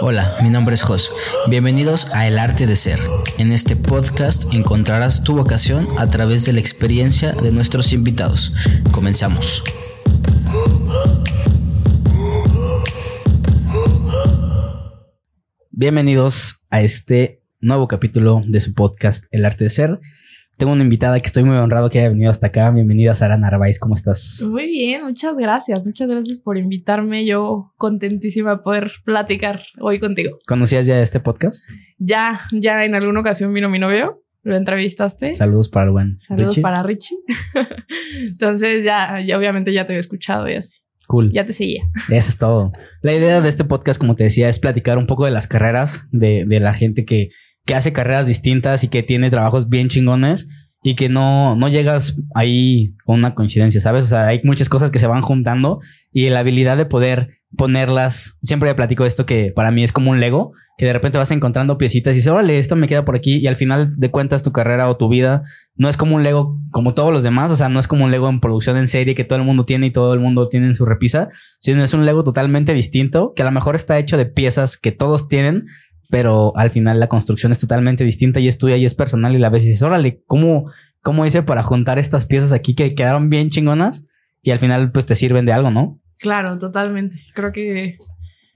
Hola, mi nombre es Jos. Bienvenidos a El Arte de Ser. En este podcast encontrarás tu vocación a través de la experiencia de nuestros invitados. Comenzamos. Bienvenidos a este nuevo capítulo de su podcast El Arte de Ser. Tengo una invitada que estoy muy honrado que haya venido hasta acá. Bienvenida, Sara Narváez. ¿Cómo estás? Muy bien, muchas gracias. Muchas gracias por invitarme. Yo contentísima de poder platicar hoy contigo. ¿Conocías ya este podcast? Ya, ya en alguna ocasión vino mi novio. Lo entrevistaste. Saludos para el buen. Saludos para Richie. Entonces ya, ya obviamente ya te había escuchado y así. Cool. Ya te seguía. Eso es todo. La idea de este podcast, como te decía, es platicar un poco de las carreras de, de la gente que que hace carreras distintas y que tiene trabajos bien chingones y que no, no llegas ahí con una coincidencia, ¿sabes? O sea, hay muchas cosas que se van juntando y la habilidad de poder ponerlas, siempre platico esto que para mí es como un Lego, que de repente vas encontrando piecitas y dices, órale, esto me queda por aquí y al final de cuentas tu carrera o tu vida no es como un Lego como todos los demás, o sea, no es como un Lego en producción en serie que todo el mundo tiene y todo el mundo tiene en su repisa, sino es un Lego totalmente distinto, que a lo mejor está hecho de piezas que todos tienen, pero al final la construcción es totalmente distinta y es tuya y es personal y la ves y dices, órale, ¿cómo, cómo hice para juntar estas piezas aquí que quedaron bien chingonas y al final pues te sirven de algo, ¿no? Claro, totalmente. Creo que...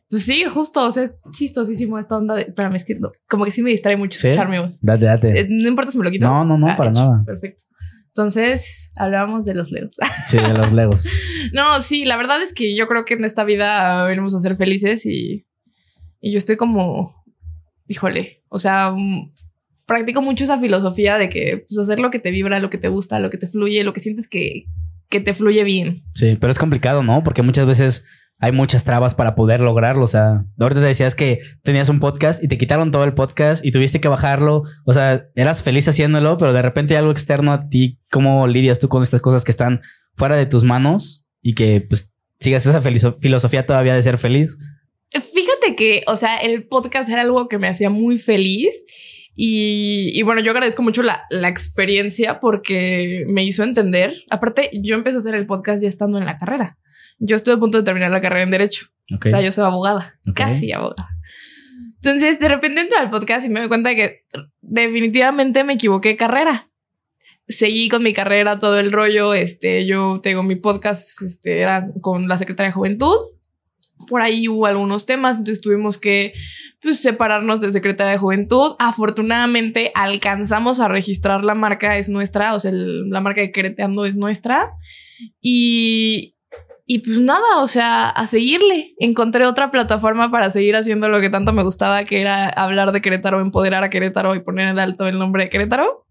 Pues sí, justo, o sea, es chistosísimo esta onda de... Espérame, es que como que sí me distrae mucho escuchar mi voz. Date, date. Eh, no importa si me lo quito. No, no, no, ah, para nada. Perfecto. Entonces, hablábamos de los legos. Sí, de los legos. no, sí, la verdad es que yo creo que en esta vida venimos a ser felices y, y yo estoy como híjole, o sea, mm, practico mucho esa filosofía de que pues, hacer lo que te vibra, lo que te gusta, lo que te fluye, lo que sientes que, que te fluye bien. Sí, pero es complicado, ¿no? Porque muchas veces hay muchas trabas para poder lograrlo. O sea, ahorita te decías que tenías un podcast y te quitaron todo el podcast y tuviste que bajarlo. O sea, eras feliz haciéndolo, pero de repente hay algo externo a ti. ¿Cómo lidias tú con estas cosas que están fuera de tus manos y que pues sigas esa filosofía todavía de ser feliz? Fíjate que, o sea, el podcast era algo que me hacía muy feliz. Y, bueno, yo agradezco mucho la, la, experiencia porque me hizo entender. Aparte, yo empecé a hacer el podcast ya estando en la carrera. Yo estuve a punto de terminar la carrera en Derecho. O sea, yo soy abogada, casi abogada. Entonces, de repente entro al podcast y me doy cuenta de que definitivamente me equivoqué de carrera. Seguí con mi carrera, todo el rollo. Este, yo tengo mi podcast, este, era con la Secretaría de Juventud por ahí hubo algunos temas, entonces tuvimos que pues, separarnos de Secretaría de Juventud. Afortunadamente alcanzamos a registrar la marca, es nuestra, o sea, la marca de Quereteando es nuestra. Y, y pues nada, o sea, a seguirle. Encontré otra plataforma para seguir haciendo lo que tanto me gustaba, que era hablar de Querétaro, empoderar a Querétaro y poner en alto el nombre de Querétaro.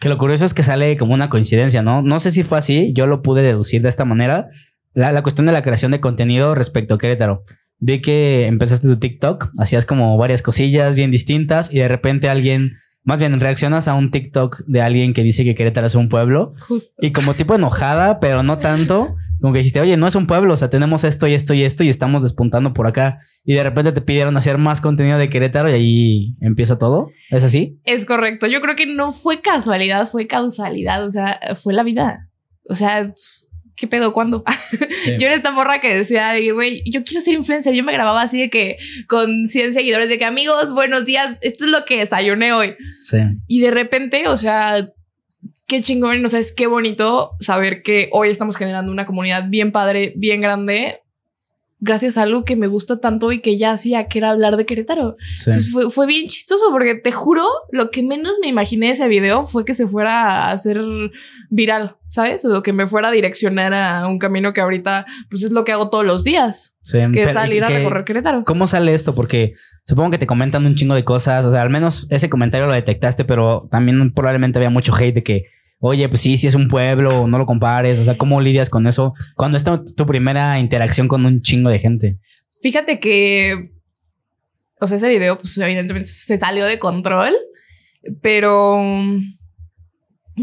Que lo curioso es que sale como una coincidencia, ¿no? No sé si fue así, yo lo pude deducir de esta manera la, cuestión de la creación de contenido respecto a Querétaro. Vi que empezaste tu TikTok, hacías como varias cosillas bien distintas y de repente alguien, más bien reaccionas a un TikTok de alguien que dice que Querétaro es un pueblo. Justo. Y como tipo enojada, pero no tanto, como que dijiste, oye, no es un pueblo, o sea, tenemos esto y esto y esto y estamos despuntando por acá. Y de repente te pidieron hacer más contenido de Querétaro y ahí empieza todo. ¿Es así? Es correcto. Yo creo que no fue casualidad, fue causalidad, o sea, fue la vida. O sea, ¿qué pedo? ¿Cuándo? yo era esta morra que decía, güey, yo quiero ser influencer. Yo me grababa así de que con 100 seguidores, de que amigos, buenos días, esto es lo que desayuné hoy. Sí. Y de repente, o sea, qué chingón, o sea, es qué bonito saber que hoy estamos generando una comunidad bien padre, bien grande, gracias a algo que me gusta tanto y que ya hacía, que era hablar de Querétaro. fue, fue, bien chistoso porque te juro, lo que menos me imaginé de ese video fue que se fuera a hacer viral, ¿sabes? O que me fuera a direccionar a un camino que ahorita, pues es lo que hago todos los días. que es salir a recorrer Querétaro. ¿Cómo sale esto? Porque supongo que te comentan un chingo de cosas. O sea, al menos ese comentario lo detectaste, pero también probablemente había mucho hate de que oye, pues sí, si es un pueblo, no lo compares, o sea, ¿cómo lidias con eso? Cuando es tu primera interacción con un chingo de gente. Fíjate que, o sea, ese video, pues evidentemente se salió de control, pero,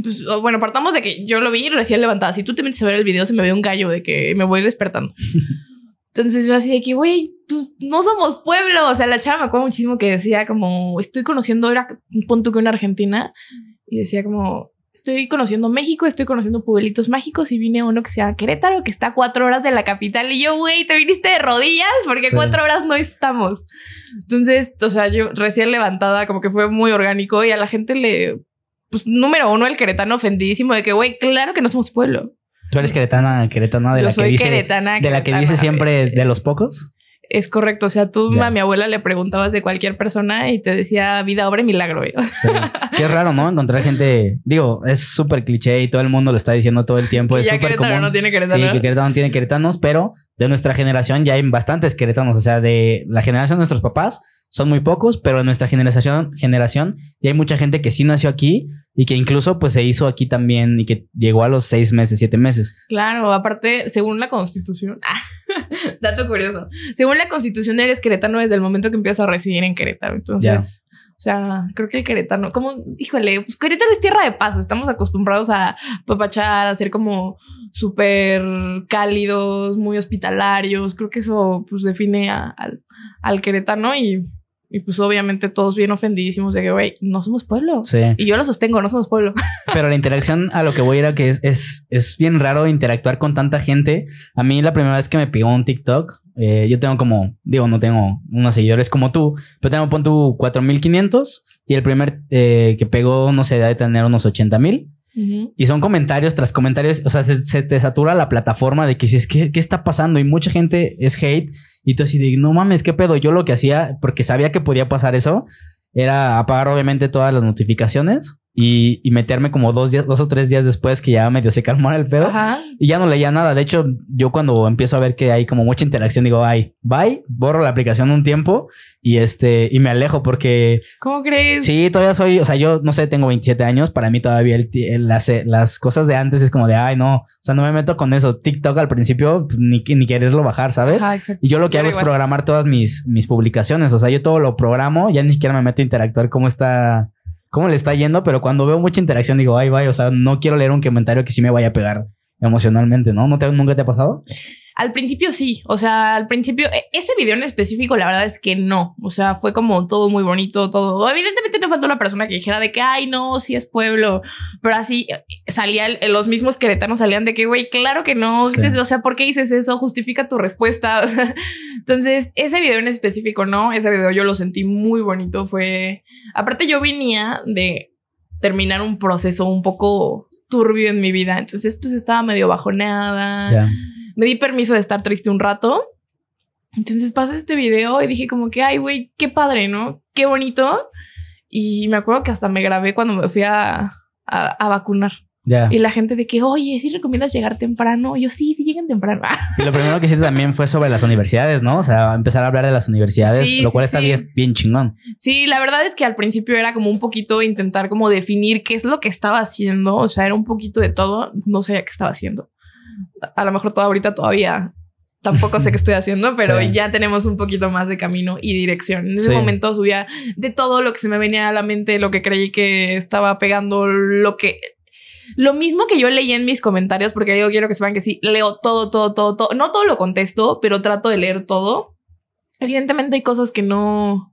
pues, bueno, partamos de que yo lo vi recién levantada. Si tú te metes a ver el video, se me ve un gallo de que me voy despertando. Entonces yo así de que, güey, pues no somos pueblo. O sea, la chava me acuerdo muchísimo que decía como, estoy conociendo, era un punto que una argentina, y decía como, estoy conociendo México, estoy conociendo pueblitos mágicos y vine a uno que se llama Querétaro, que está a cuatro horas de la capital. Y yo, güey, te viniste de rodillas porque Sí. cuatro horas no estamos. Entonces, o sea, yo recién levantada, como que fue muy orgánico y a la gente le, pues, número uno, el queretano ofendidísimo de que, güey, claro que no somos pueblo. Tú eres queretana, queretana de yo la que soy dice, queretana. de la que dice siempre de los pocos. Es correcto. O sea, tú Ya. a mi abuela le preguntabas de cualquier persona y te decía vida, obra y milagro. Sí. Qué raro, ¿no? Encontrar gente, digo, es súper cliché y todo el mundo lo está diciendo todo el tiempo. Que es súper común. no tiene Sí, queretano. que Querétaro no tiene queretanos, pero de nuestra generación ya hay bastantes queretanos. O sea, de la generación de nuestros papás son muy pocos, pero en nuestra generación, generación ya hay mucha gente que sí nació aquí y que incluso pues se hizo aquí también y que llegó a los seis meses, siete meses. Claro, aparte, según la constitución, dato curioso, según la constitución eres queretano desde el momento que empiezas a residir en Querétaro. Entonces, o sea, creo que el queretano, como, híjole, pues Querétaro es tierra de paso, estamos acostumbrados a papachar, a ser como súper cálidos, muy hospitalarios, creo que eso pues define a- al, al queretano y, y pues obviamente todos bien ofendidísimos de que, güey, no somos pueblo. Sí. Y yo lo sostengo, no somos pueblo. Pero la interacción a lo que voy era que es, es, es bien raro interactuar con tanta gente. A mí la primera vez que me pegó un TikTok, eh, yo tengo como, digo, no tengo unos seguidores como tú, pero tengo, pon tu 4500 y el primer eh, que pegó, no sé, debe tener unos 80 Y son comentarios tras comentarios, o sea, se, se te satura la plataforma de que dices, ¿qué, ¿qué está pasando? Y mucha gente es hate y tú así de, no mames, ¿qué pedo? Yo lo que hacía, porque sabía que podía pasar eso, era apagar obviamente todas las notificaciones y, y meterme como dos días, dos o tres días después que ya medio se calmara el pedo. Ajá. Y ya no leía nada. De hecho, yo cuando empiezo a ver que hay como mucha interacción, digo, ay, bye, borro la aplicación un tiempo y este, y me alejo porque ¿Cómo crees? Sí, todavía soy, o sea, yo no sé, tengo 27 años, para mí todavía el ti- el- las, las cosas de antes es como de, ay, no, o sea, no me meto con eso. TikTok al principio, pues, ni, ni quererlo bajar, ¿sabes? Ajá. Y yo lo que Yo hago es programar todas mis, mis publicaciones, o sea, yo todo lo programo, ya ni siquiera me meto a interactuar cómo está, cómo le está yendo, pero cuando veo mucha interacción digo, ay, vaya, o sea, no quiero leer un comentario que sí me vaya a pegar emocionalmente, ¿no? ¿No te, ¿Nunca te ha pasado? Al principio sí, o sea, al principio, e- ese video en específico, la verdad es que no, o sea, fue como todo muy bonito, todo, evidentemente no faltó la persona que dijera de que, ay, no, sí es pueblo, pero así eh, salía, el- los mismos queretanos salían de que, güey, claro que no, Sí. o sea, ¿por qué dices eso? Justifica tu respuesta. Entonces, ese video en específico no, ese video yo lo sentí muy bonito, fue, aparte yo venía de terminar un proceso un poco turbio en mi vida, entonces pues estaba medio bajoneada Ya. Me di permiso de estar triste un rato. Entonces pasé este video y dije como que, ay, güey, qué padre, ¿no? Qué bonito. Y me acuerdo que hasta me grabé cuando me fui a, a, a vacunar. Ya. Y la gente de que, oye, ¿sí recomiendas llegar temprano? Yo, sí, sí lleguen temprano. Y lo primero que hiciste también fue sobre las universidades, ¿no? O sea, empezar a hablar de las universidades, Sí, lo cual sí, está sí. bien, bien chingón. Sí, la verdad es que al principio era como un poquito intentar como definir qué es lo que estaba haciendo. O sea, era un poquito de todo. No sabía qué estaba haciendo. A lo mejor todo ahorita todavía tampoco sé qué estoy haciendo, pero Sí. ya tenemos un poquito más de camino y dirección. En ese Sí. momento subía de todo lo que se me venía a la mente, lo que creí que estaba pegando, lo que... Lo mismo que yo leí en mis comentarios, porque yo quiero que sepan que sí, leo todo, todo, todo, todo. No todo lo contesto, pero trato de leer todo. Evidentemente hay cosas que no,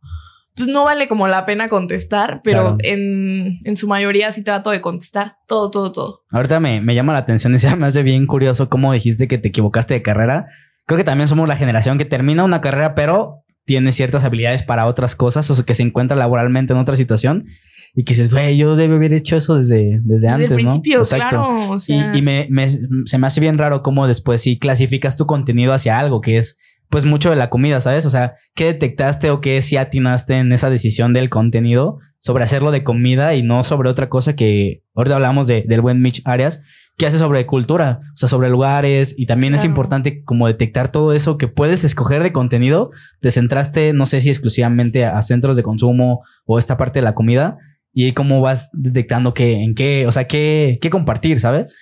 pues no vale como la pena contestar, pero Claro. en, en su mayoría sí trato de contestar todo, todo, todo. Ahorita me, me llama la atención y se me hace bien curioso cómo dijiste que te equivocaste de carrera. Creo que también somos la generación que termina una carrera, pero tiene ciertas habilidades para otras cosas o sea, que se encuentra laboralmente en otra situación y que dices, güey, yo debo haber hecho eso desde, desde, Desde antes, el principio, ¿no? claro. O Y, sea, y me, me- se me hace bien raro cómo después sí clasificas tu contenido hacia algo que es pues mucho de la comida, ¿sabes? O sea, ¿qué detectaste o qué sí atinaste en esa decisión del contenido sobre hacerlo de comida y no sobre otra cosa que ahorita hablamos de, del buen Mitch Arias, que hace sobre cultura, o sea, sobre lugares y también es importante como detectar todo eso que puedes escoger de contenido. Te centraste, no sé si exclusivamente a centros de consumo o esta parte de la comida y cómo vas detectando que en qué, o sea, qué, qué compartir, ¿sabes?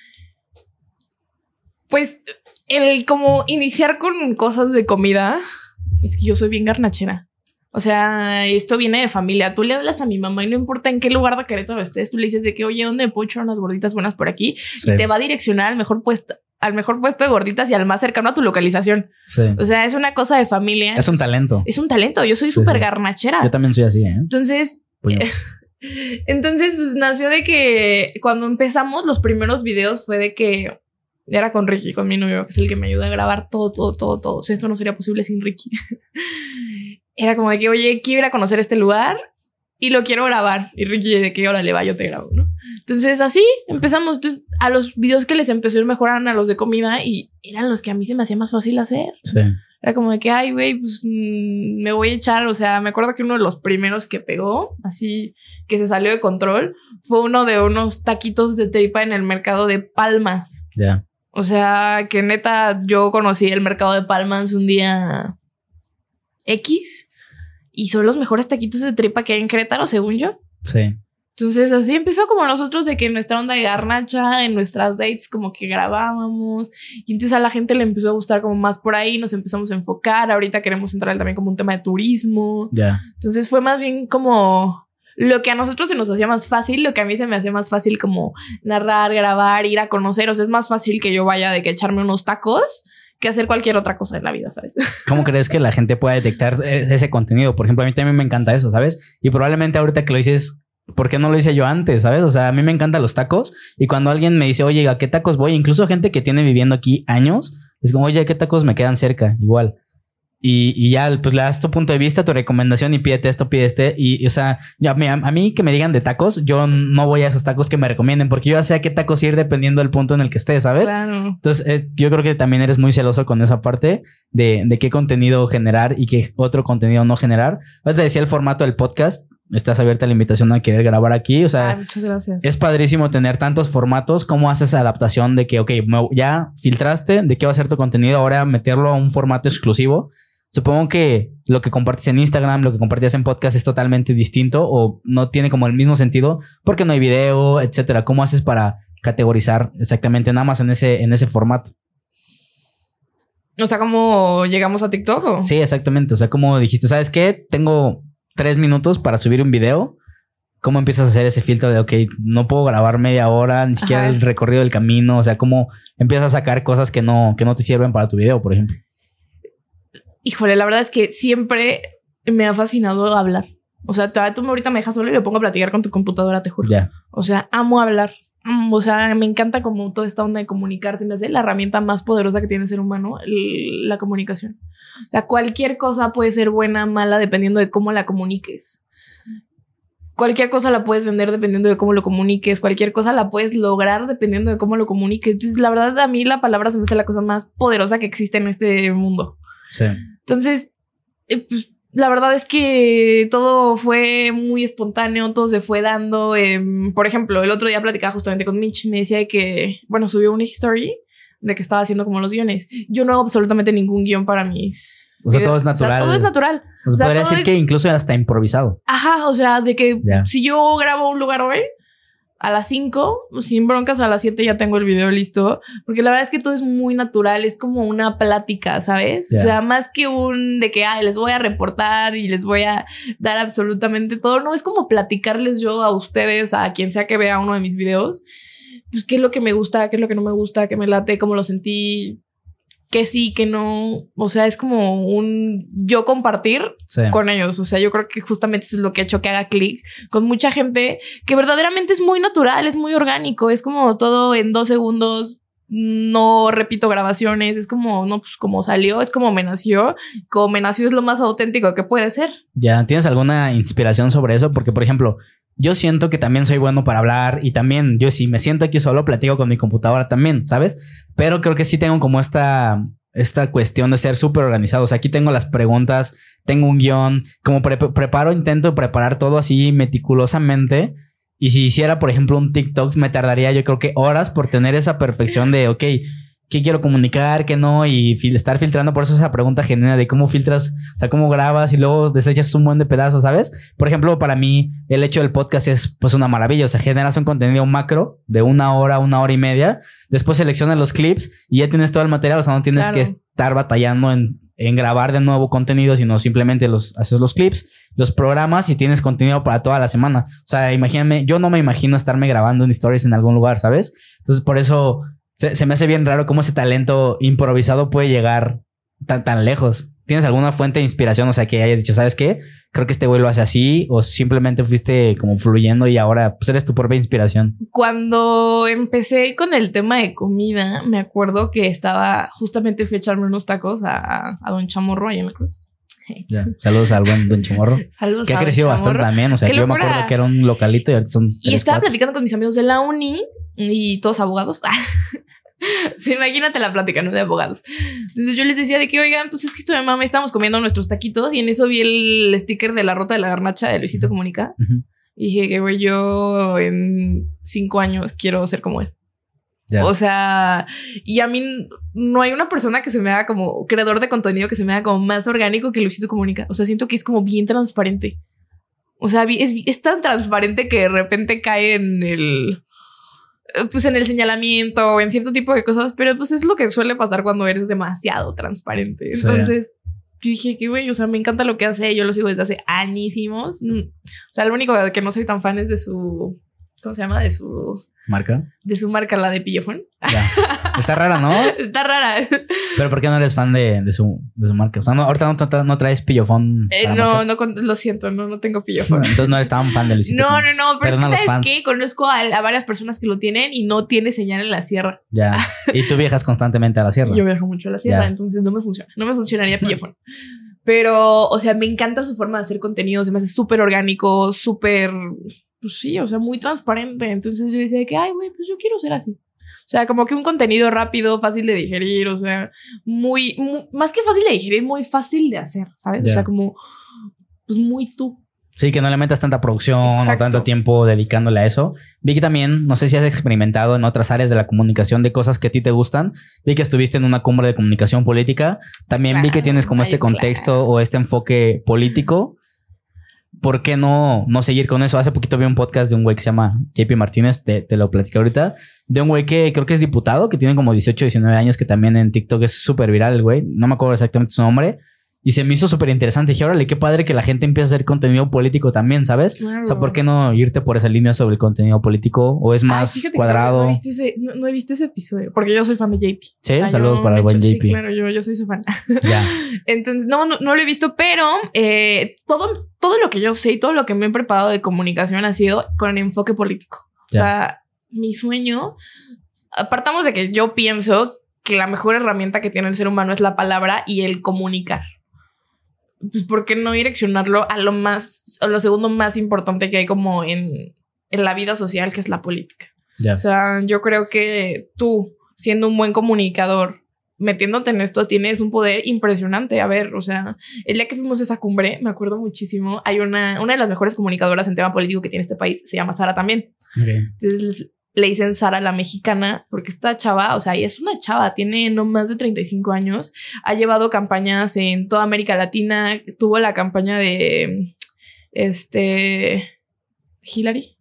pues el como iniciar con cosas de comida, es que yo soy bien garnachera. O sea, esto viene de familia. Tú le hablas a mi mamá y no importa en qué lugar de Querétaro estés, tú le dices de que, oye, ¿dónde puedo echar unas gorditas buenas por aquí? Sí, Y te va a direccionar al mejor puesto, al mejor puesto de gorditas y al más cercano a tu localización. sí. O sea, es una cosa de familia. Es un talento. Es un talento. Yo soy súper sí. garnachera. Yo también soy así, ¿eh? Entonces. Entonces, pues nació de que cuando empezamos los primeros videos fue de que era con Ricky, con mi novio, que es el que me ayuda a grabar todo, todo, todo, todo. O sea, esto no sería posible sin Ricky. era como de que, oye, quiero ir a conocer este lugar y lo quiero grabar. Y Ricky, de que, le va, yo te grabo, ¿no? Entonces, así empezamos. Entonces, a los videos que les empezó a ir a los de comida y eran los que a mí se me hacía más fácil hacer. Sí. Era como de que, ay, güey, pues mm, me voy a echar. O sea, me acuerdo que uno de los primeros que pegó, así que se salió de control, fue uno de unos taquitos de tripa en el mercado de Palmas. Ya. O sea, que neta, yo conocí el mercado de Palmas un día X y son los mejores taquitos de tripa que hay en Querétaro, según yo. Sí. Entonces así empezó como nosotros de que nuestra onda de garnacha, en nuestras dates como que grabábamos y entonces a la gente le empezó a gustar como más por ahí, nos empezamos a enfocar, ahorita queremos entrar también como un tema de turismo. Ya. Entonces fue más bien como lo que a nosotros se nos hacía más fácil, lo que a mí se me hacía más fácil como narrar, grabar, ir a conocer, o sea, es más fácil que yo vaya de que echarme unos tacos que hacer cualquier otra cosa en la vida, ¿sabes? ¿Cómo crees que la gente pueda detectar e-, ese contenido? Por ejemplo, a mí también me encanta eso, ¿sabes? Y probablemente ahorita que lo dices ¿por qué no lo hice yo antes? ¿Sabes? O sea, a mí me encantan los tacos y cuando alguien me dice, oye, ¿a qué tacos voy? Incluso gente que tiene viviendo aquí años, es como, oye, ¿a qué tacos me quedan cerca? Igual. Y, ya, pues le das tu punto de vista, tu recomendación y pídete esto, pide este. Y, o sea, a, mí, que me digan de tacos, yo no voy a esos tacos que me recomienden porque yo ya sé a qué tacos ir dependiendo del punto en el que esté, ¿sabes? Claro. Entonces, eh, yo creo que también eres muy celoso con esa parte de, de qué contenido generar y qué otro contenido no generar. Te decía el formato del podcast estás abierta a la invitación a querer grabar aquí. O sea, muchas gracias. es padrísimo tener tantos formatos. ¿Cómo haces adaptación de que, ok, ya filtraste de qué va a ser tu contenido, ahora meterlo a un formato exclusivo? Supongo que lo que compartes en Instagram, lo que compartías en podcast es totalmente distinto o no tiene como el mismo sentido porque no hay video, etcétera. ¿Cómo haces para categorizar exactamente nada más en ese, en ese formato? O sea, ¿cómo llegamos a TikTok? Sí, exactamente. O sea, como dijiste, ¿sabes qué? Tengo tres minutos para subir un video, ¿cómo empiezas a hacer ese filtro de, ok, no puedo grabar media hora, ni siquiera el recorrido del camino? O sea, ¿cómo empiezas a sacar cosas que no, que no te sirven para tu video, por ejemplo? Híjole, la verdad es que siempre me ha fascinado hablar. O sea, tú ahorita me dejas solo y me pongo a platicar con tu computadora, te juro. O sea, amo hablar. O sea, me encanta como toda esta onda de comunicarse. Me hace la herramienta más poderosa que tiene el ser humano, la comunicación. O sea, cualquier cosa puede ser buena, mala, dependiendo de cómo la comuniques. Cualquier cosa la puedes vender dependiendo de cómo lo comuniques. Cualquier cosa la puedes lograr dependiendo de cómo lo comuniques. Entonces, la verdad, a mí la palabra se me hace la cosa más poderosa que existe en este mundo. Sí. Entonces, eh, pues, la verdad es que todo fue muy espontáneo, todo se fue dando. Em, por ejemplo, el otro día platicaba justamente con Mitch, me decía que, bueno, subió una story de que estaba haciendo como los guiones. Yo no hago absolutamente ningún guion para mis. O sea, todo es natural. todo es natural. O sea, podría decir que incluso hasta improvisado. Ajá, o sea, de que si yo grabo un lugar hoy, a las 5, sin broncas, a las 7 ya tengo el video listo, porque la verdad es que todo es muy natural, es como una plática, ¿sabes? O sea, más que un de que, ay, les voy a reportar y les voy a dar absolutamente todo, no, es como platicarles yo a ustedes, a quien sea que vea uno de mis videos, pues qué es lo que me gusta, qué es lo que no me gusta, qué me late, cómo lo sentí, que sí, que no. O sea, es como un yo compartir con ellos. O sea, yo creo que justamente eso es lo que ha hecho que haga clic con mucha gente que verdaderamente es muy natural, es muy orgánico. Es como todo en dos segundos. No repito grabaciones, es como, no, pues como salió, es como me nació. Como me nació es lo más auténtico que puede ser. Ya, ¿tienes alguna inspiración sobre eso? Porque, por ejemplo, yo siento que también soy bueno para hablar y también yo si me siento aquí solo platico con mi computadora también, ¿sabes? Pero creo que sí tengo como esta, esta cuestión de ser súper organizado. O sea, aquí tengo las preguntas, tengo un guion, como preparo, intento preparar todo así meticulosamente. Y si hiciera, por ejemplo, un TikTok, me tardaría yo creo que horas por tener esa perfección de, ok, qué quiero comunicar, qué no, y estar filtrando. Por eso esa pregunta genuina de cómo filtras, o sea, cómo grabas y luego desechas un buen de pedazos, ¿sabes? Por ejemplo, para mí, el hecho del podcast es pues una maravilla. O sea, generas un contenido macro de una hora, una hora y media. Después seleccionas los clips y ya tienes todo el material. O sea, no tienes que estar batallando en, en grabar de nuevo contenido, sino simplemente los haces los clips, los programas y tienes contenido para toda la semana. O sea, imagíname, yo no me imagino estarme grabando en stories en algún lugar, ¿sabes? Entonces, por eso se, me hace bien raro cómo ese talento improvisado puede llegar tan, tan lejos. ¿Tienes alguna fuente de inspiración? O sea, que hayas dicho, ¿sabes qué? Creo que este güey lo hace así. O simplemente fuiste como fluyendo y ahora pues eres tu propia inspiración. Cuando empecé con el tema de comida, me acuerdo que estaba justamente fui a echarme unos tacos a, a Don Chamorro ahí en la cruz. Ya. Saludos al buen Don Chamorro. Saludos. Que ha crecido bastante también. O sea, ¡Qué yo me acuerdo que era un localito y ahorita son. Y estaba cuatro. platicando con mis amigos de la uni y todos abogados. Sí, imagínate la plática, ¿no? De abogados. Entonces yo les decía de que, oigan, pues es que esto mi mamá estábamos comiendo nuestros taquitos y en eso vi el sticker de la ruta de la garnacha de Luisito Comunica. Y dije que, güey, yo en cinco años quiero ser como él. O sea, y a mí no hay una persona que se me haga como creador de contenido que se me haga como más orgánico que Luisito Comunica. O sea, siento que es como bien transparente. O sea, es tan transparente que de repente cae en el. Eh, Pues en el señalamiento o en cierto tipo de cosas, pero pues es lo que suele pasar cuando eres demasiado transparente. Sí. Entonces, yo dije que, güey, o sea, me encanta lo que hace. Yo lo sigo desde hace añísimos. Mm, O sea, lo único que no soy tan fan es de su. ¿Cómo se llama? De su. Marca. De su marca, la de Pillofón. Ya. Está rara, ¿no? Está rara. Pero ¿por qué no eres fan de, de su, de su marca? O sea, no, ahorita no, tra- no traes pillofón. Eh, no, marca. no, lo siento, no, no tengo Pillofón. Entonces no eres tan fan de Luisito. No, no, no, pero Perdona a es que ¿sabes qué? Conozco a, a varias personas que lo tienen y no tiene señal en la sierra. Ya. Y tú viajas constantemente a la sierra. Yo viajo mucho a la sierra, Ya. entonces no me funciona. No me funcionaría Pillofón. Pero, o sea, me encanta su forma de hacer contenido. Se me hace súper orgánico, súper. Pues sí, o sea, muy transparente. Entonces yo decía que, ay, güey, pues yo quiero ser así. O sea, como que un contenido rápido, fácil de digerir, o sea, muy, muy- más que fácil de digerir, muy fácil de hacer, ¿sabes? Ya. O sea, como, pues muy tú. Sí, que no le metas tanta producción o Exacto. tanto tiempo dedicándole a eso. Vi que también, no sé si has experimentado en otras áreas de la comunicación de cosas que a ti te gustan. Vi que estuviste en una cumbre de comunicación política. También vi que Claro, tienes como este contexto claro. o este enfoque político. ¿Por qué no, no seguir con eso? Hace poquito vi un podcast de un güey que se llama JP Martínez, te, te lo platicé ahorita, de un güey que creo que es diputado, que tiene como 18, 19 años, que también en TikTok es súper viral el güey. No me acuerdo exactamente su nombre. Y se me hizo súper interesante. Dije, órale, qué padre que la gente empiece a hacer contenido político también, ¿sabes? O sea, ¿por qué no irte por esa línea sobre el contenido político? ¿O es más cuadrado? No he, visto ese, no, no he visto ese episodio, porque yo soy fan de JP. Sí, O sea, saludos para el buen JP. Sí, claro, yo, yo soy su fan. Ya. Entonces, no, no, no lo he visto, pero eh, todo, todo lo que yo sé y todo lo que me he preparado de comunicación ha sido con enfoque político. Ya. O sea, mi sueño, apartamos de que yo pienso que la mejor herramienta que tiene el ser humano es la palabra y el comunicar. Pues, ¿por qué no direccionarlo a lo más, a lo segundo más importante que hay como en, en la vida social, que es la política? Ya. O sea, yo creo que tú, siendo un buen comunicador, metiéndote en esto, tienes un poder impresionante. A ver, o sea, el día que fuimos a esa cumbre, me acuerdo muchísimo, hay una, una de las mejores comunicadoras en tema político que tiene este país, se llama Sara también. Ok. Entonces le dicen Sara la mexicana, porque esta chava, o sea, es una chava, tiene no más de 35 años, ha llevado campañas en toda América Latina, tuvo la campaña de, este, Hillary.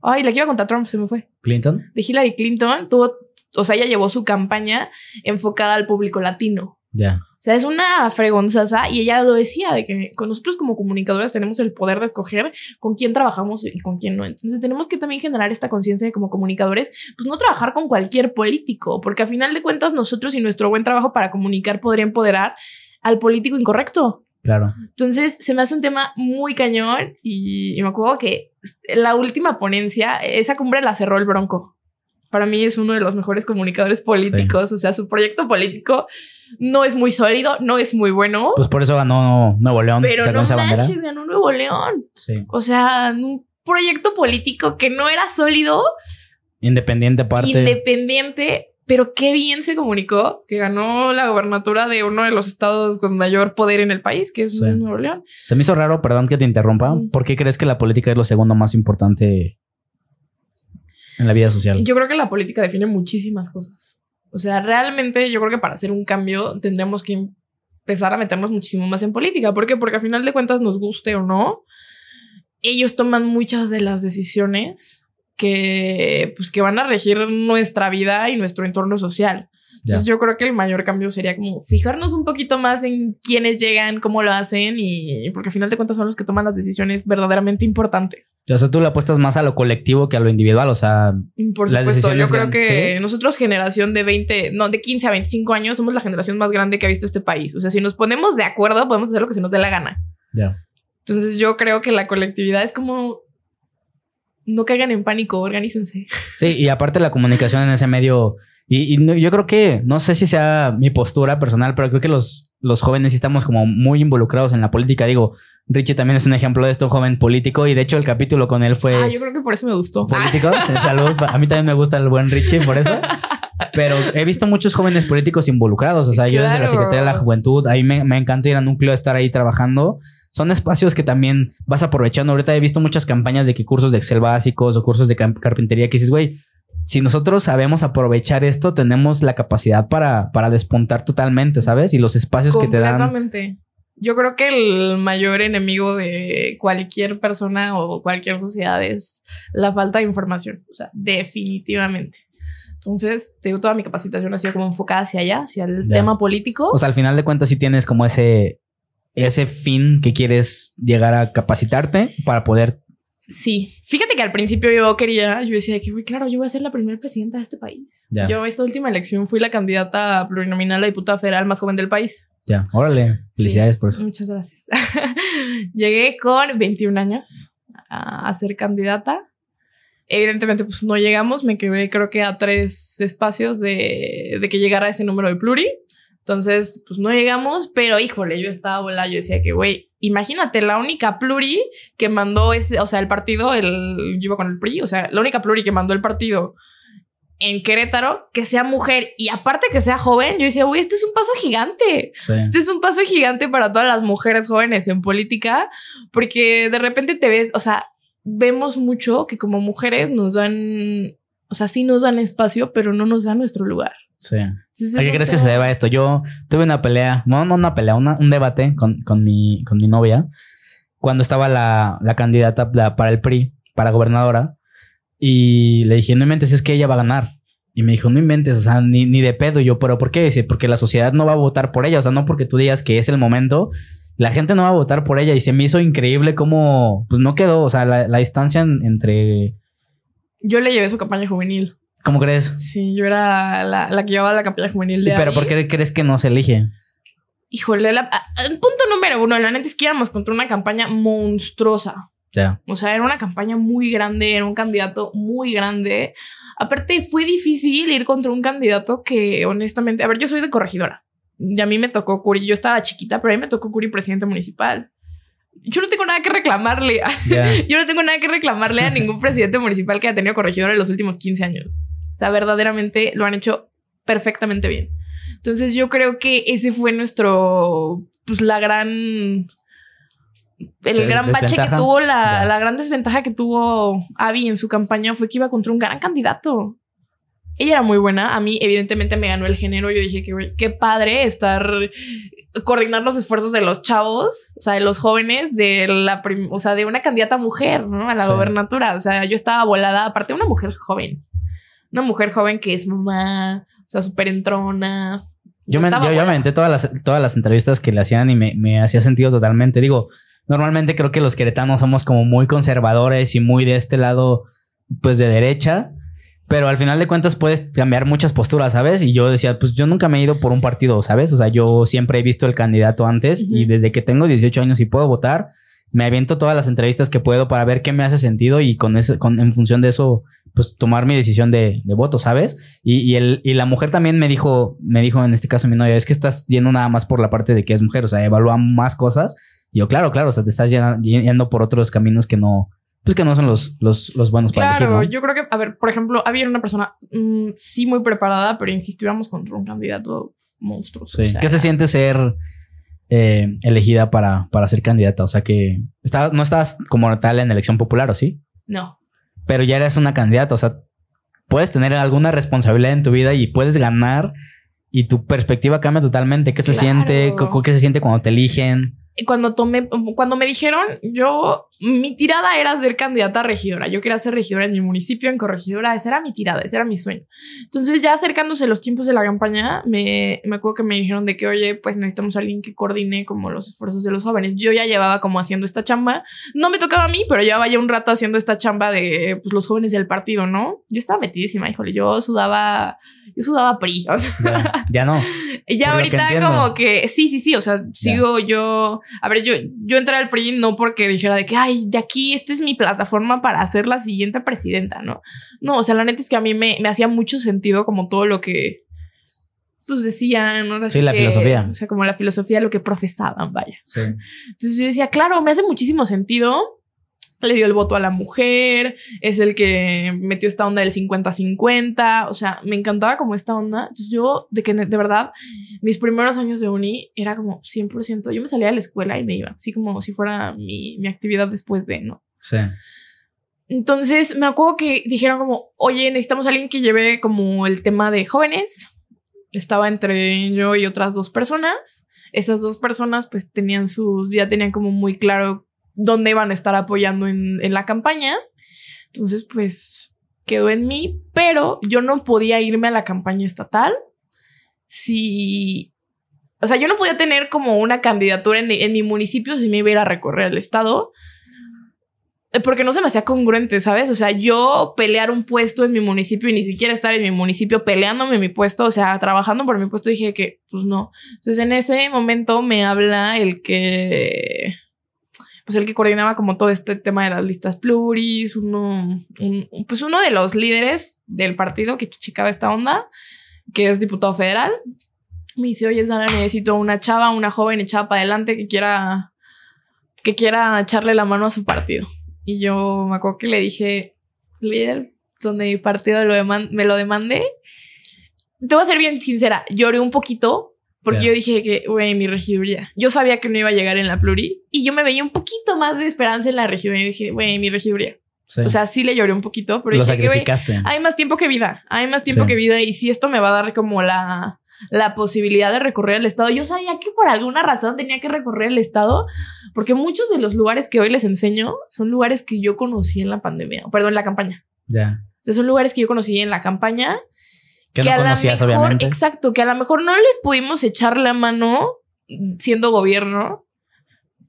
Ay, la que iba contra Trump, se me fue ¿Clinton? de Hillary Clinton tuvo, o sea, ella llevó su campaña enfocada al público latino. Ya. O sea, es una fregonzaza y ella lo decía, de que con nosotros como comunicadores tenemos el poder de escoger con quién trabajamos y con quién no. Entonces tenemos que también generar esta conciencia de como comunicadores, pues no trabajar con cualquier político, porque a final de cuentas nosotros y nuestro buen trabajo para comunicar podría empoderar al político incorrecto. Claro. Entonces se me hace un tema muy cañón y, y me acuerdo que la última ponencia, esa cumbre la cerró el Bronco. Para mí es uno de los mejores comunicadores políticos, o sea, su proyecto político no es muy sólido, no es muy bueno, Pues por eso ganó Nuevo León. pero no esa bandera. manches, ganó Nuevo León. Sí. O sea, un proyecto político que no era sólido, Independiente aparte. independiente, pero qué bien se comunicó que ganó la gobernatura de uno de los estados con mayor poder en el país, que es Sí. Nuevo León. Se me hizo raro, perdón que te interrumpa. ¿Por qué crees que la política es lo segundo más importante en la vida social? Yo creo que la política define muchísimas cosas. O sea, realmente yo creo que para hacer un cambio tendremos que empezar a meternos muchísimo más en política. ¿Por qué? Porque a final de cuentas, nos guste o no, ellos toman muchas de las decisiones que, pues, que van a regir nuestra vida y nuestro entorno social. Entonces yo creo que el mayor cambio sería como fijarnos un poquito más en quiénes llegan, cómo lo hacen y porque al final de cuentas son los que toman las decisiones verdaderamente importantes. O sea, tú le apuestas más a lo colectivo que a lo individual, o sea... Por supuesto, yo creo que nosotros generación de 20, no, de 15 a 25 años somos la generación más grande que ha visto este país. O sea, si nos ponemos de acuerdo podemos hacer lo que se nos dé la gana. Ya. Entonces yo creo que la colectividad es como... No caigan en pánico, organícense. Sí, y aparte la comunicación en ese medio y, yo creo que, no sé si sea mi postura personal, pero creo que los, los jóvenes estamos como muy involucrados en la política. Digo, Richie también es un ejemplo de esto, un joven político, y de hecho el capítulo con él fue... Ah, yo creo que por eso me gustó. Político, saludos. A mí también me gusta el buen Richie por eso. Pero he visto muchos jóvenes políticos involucrados. O sea, yo desde la Secretaría de la Juventud, ahí me, me encanta ir a núcleo, estar ahí trabajando. Son espacios que también vas aprovechando. Ahorita he visto muchas campañas de que cursos de Excel básicos o cursos de carpintería que dices, güey, si nosotros sabemos aprovechar esto, tenemos la capacidad para, para despuntar totalmente, ¿sabes? Y los espacios que te dan. Completamente. Yo creo que el mayor enemigo de cualquier persona o cualquier sociedad es la falta de información. O sea, definitivamente. Entonces, tengo toda mi capacitación ha sido como enfocada hacia allá, hacia el tema político. O sea, al final de cuentas, sí tienes como ese, ese fin que quieres llegar a capacitarte para poder Sí, fíjate que al principio yo quería, yo decía que, claro, yo voy a ser la primera presidenta de este país. Yo esta última elección fui la candidata plurinominal a diputada federal más joven del país. Ya, órale, felicidades por eso. Muchas gracias. Llegué con 21 años a, ser candidata. Evidentemente, pues no llegamos, me quedé creo que a tres espacios de, de que llegara ese número de pluri. Entonces, pues no llegamos, pero híjole, yo estaba volada, yo decía que, güey, imagínate, la única pluri que mandó ese, o sea, el partido, el, yo iba con el PRI, o sea, la única pluri que mandó el partido en Querétaro, que sea mujer y aparte que sea joven, yo decía, güey, este es un paso gigante. Este es un paso gigante para todas las mujeres jóvenes en política, porque de repente te ves, o sea, vemos mucho que como mujeres nos dan, o sea, sí nos dan espacio, pero no nos dan nuestro lugar. Sí. ¿A qué crees que se deba a esto? Yo tuve una pelea, no, no una pelea, un debate con, con, mi, con mi novia cuando estaba la, la candidata para el PRI, para gobernadora. Y le dije, no inventes, es que ella va a ganar. Y me dijo, no inventes, o sea, ni, ni de pedo. Y yo, ¿pero por qué? Dice, porque la sociedad no va a votar por ella. O sea, no porque tú digas que es el momento. La gente no va a votar por ella. Y se me hizo increíble cómo, pues no quedó, o sea, la, la distancia entre... Yo le llevé su campaña juvenil. ¿Cómo crees? Sí, yo era la, la que llevaba la campaña juvenil de. ¿Pero por qué crees que no se elige? Híjole, la, punto número uno, la neta es que íbamos contra una campaña monstruosa. Ya. O sea, era una campaña muy grande, era un candidato muy grande. Aparte, fue difícil ir contra un candidato que, honestamente, a ver, yo soy de corregidora. Y a mí me tocó Curi, yo estaba chiquita, pero a mí me tocó Curi presidente municipal. Yo no tengo nada que reclamarle. yo no tengo nada que reclamarle a ningún presidente municipal que haya tenido corregidora en los últimos 15 años. O sea, verdaderamente lo han hecho perfectamente bien. Entonces yo creo que ese fue nuestro, pues la gran, el gran bache que tuvo, la, la, gran desventaja que tuvo Abby en su campaña fue que iba contra un gran candidato. Ella era muy buena. A mí, evidentemente, me ganó el género. Yo dije que qué padre estar coordinar los esfuerzos de los chavos, o sea, de los jóvenes, de la, o sea, de una candidata mujer, ¿no? A la gobernatura. O sea, yo estaba volada, aparte de una mujer joven una mujer joven que es mamá, o sea, súper entrona. Yo, me, yo, me todas las, todas las entrevistas que le hacían y me, me hacía sentido totalmente. Digo, normalmente creo que los queretanos somos como muy conservadores y muy de este lado, pues de derecha. Pero al final de cuentas puedes cambiar muchas posturas, ¿sabes? Y yo decía, pues yo nunca me he ido por un partido, ¿sabes? O sea, yo siempre he visto el candidato antes y desde que tengo 18 años y puedo votar, me aviento todas las entrevistas que puedo para ver qué me hace sentido y con eso, con, en función de eso pues tomar mi decisión de, voto, ¿sabes? Y, y, el, y la mujer también me dijo, me dijo en este caso mi novia, es que estás yendo nada más por la parte de que es mujer, o sea, evalúa más cosas. Y yo, claro, claro, o sea, te estás yendo por otros caminos que no, pues que no son los, los, los buenos para elegir. Claro, yo creo que, a ver, por ejemplo, había una persona mm, sí muy preparada, pero insisto, íbamos contra un candidato monstruoso. Sí. ¿Qué se siente ser eh, elegida para, para ser candidata? O sea, que no estás como tal en elección popular, ¿o sí? No pero ya eres una candidata, o sea, puedes tener alguna responsabilidad en tu vida y puedes ganar y tu perspectiva cambia totalmente. ¿Qué se siente? ¿Qué se siente cuando te eligen? cuando tomé, cuando me dijeron, yo, mi tirada era ser candidata a regidora. Yo quería ser regidora en mi municipio, en corregidora. Esa era mi tirada, ese era mi sueño. Entonces, ya acercándose los tiempos de la campaña, me, me acuerdo que me dijeron de que, oye, pues necesitamos a alguien que coordine como los esfuerzos de los jóvenes. Yo ya llevaba como haciendo esta chamba. No me tocaba a mí, pero llevaba ya un rato haciendo esta chamba de pues, los jóvenes del partido, ¿no? Yo estaba metidísima, híjole. Yo sudaba, yo sudaba PRI. ya, ya no. Ya ahorita como que sí, sí, sí, o sea, sigo yo, a ver, yo, yo entré al PRI no porque dijera de que, ay, de aquí, esta es mi plataforma para ser la siguiente presidenta, ¿no? No, o sea, la neta es que a mí me, me hacía mucho sentido como todo lo que, pues decían, ¿no? sí, la filosofía. O sea, como la filosofía, lo que profesaban, vaya. Sí. Entonces yo decía, claro, me hace muchísimo sentido le dio el voto a la mujer, es el que metió esta onda del 50-50, o sea, me encantaba como esta onda. Entonces yo, de que de verdad, mis primeros años de uni era como 100%, yo me salía de la escuela y me iba, así como si fuera mi, mi actividad después de, ¿no? Sí. Entonces me acuerdo que dijeron como, oye, necesitamos a alguien que lleve como el tema de jóvenes. Estaba entre yo y otras dos personas. Esas dos personas pues tenían sus, ya tenían como muy claro dónde iban a estar apoyando en, la campaña. Entonces, pues quedó en mí, pero yo no podía irme a la campaña estatal si... O sea, yo no podía tener como una candidatura en, en mi municipio si me iba a ir a recorrer el estado, eh, porque no se me hacía congruente, ¿sabes? O sea, yo pelear un puesto en mi municipio y ni siquiera estar en mi municipio peleándome mi puesto, o sea, trabajando por mi puesto, dije que, pues no. Entonces, en ese momento me habla el que pues el que coordinaba como todo este tema de las listas pluris, uno, pues uno de los líderes del partido que chicaba esta onda, que es diputado federal. Me dice, oye, Sana, necesito una chava, una joven echada para adelante que quiera, que quiera echarle la mano a su partido. Y yo me acuerdo que le dije, líder, donde mi partido me lo demande. Te voy a ser bien sincera, lloré un poquito porque yo dije que, güey, mi regiduría. Yo sabía que no iba a llegar en la pluri y yo me veía un poquito más de esperanza en la regiduría. Y dije, güey, mi regiduría. O sea, sí le lloré un poquito, pero dije que, güey, hay más tiempo que vida. Hay más tiempo que vida. Y si esto me va a dar como la, la posibilidad de recorrer el estado. Yo sabía que por alguna razón tenía que recorrer el estado, porque muchos de los lugares que hoy les enseño son lugares que yo conocí en la pandemia, perdón, en la campaña. Ya. O sea, son lugares que yo conocí en la campaña que, no conocías, obviamente. Exacto, que a lo mejor no les pudimos echar la mano siendo gobierno,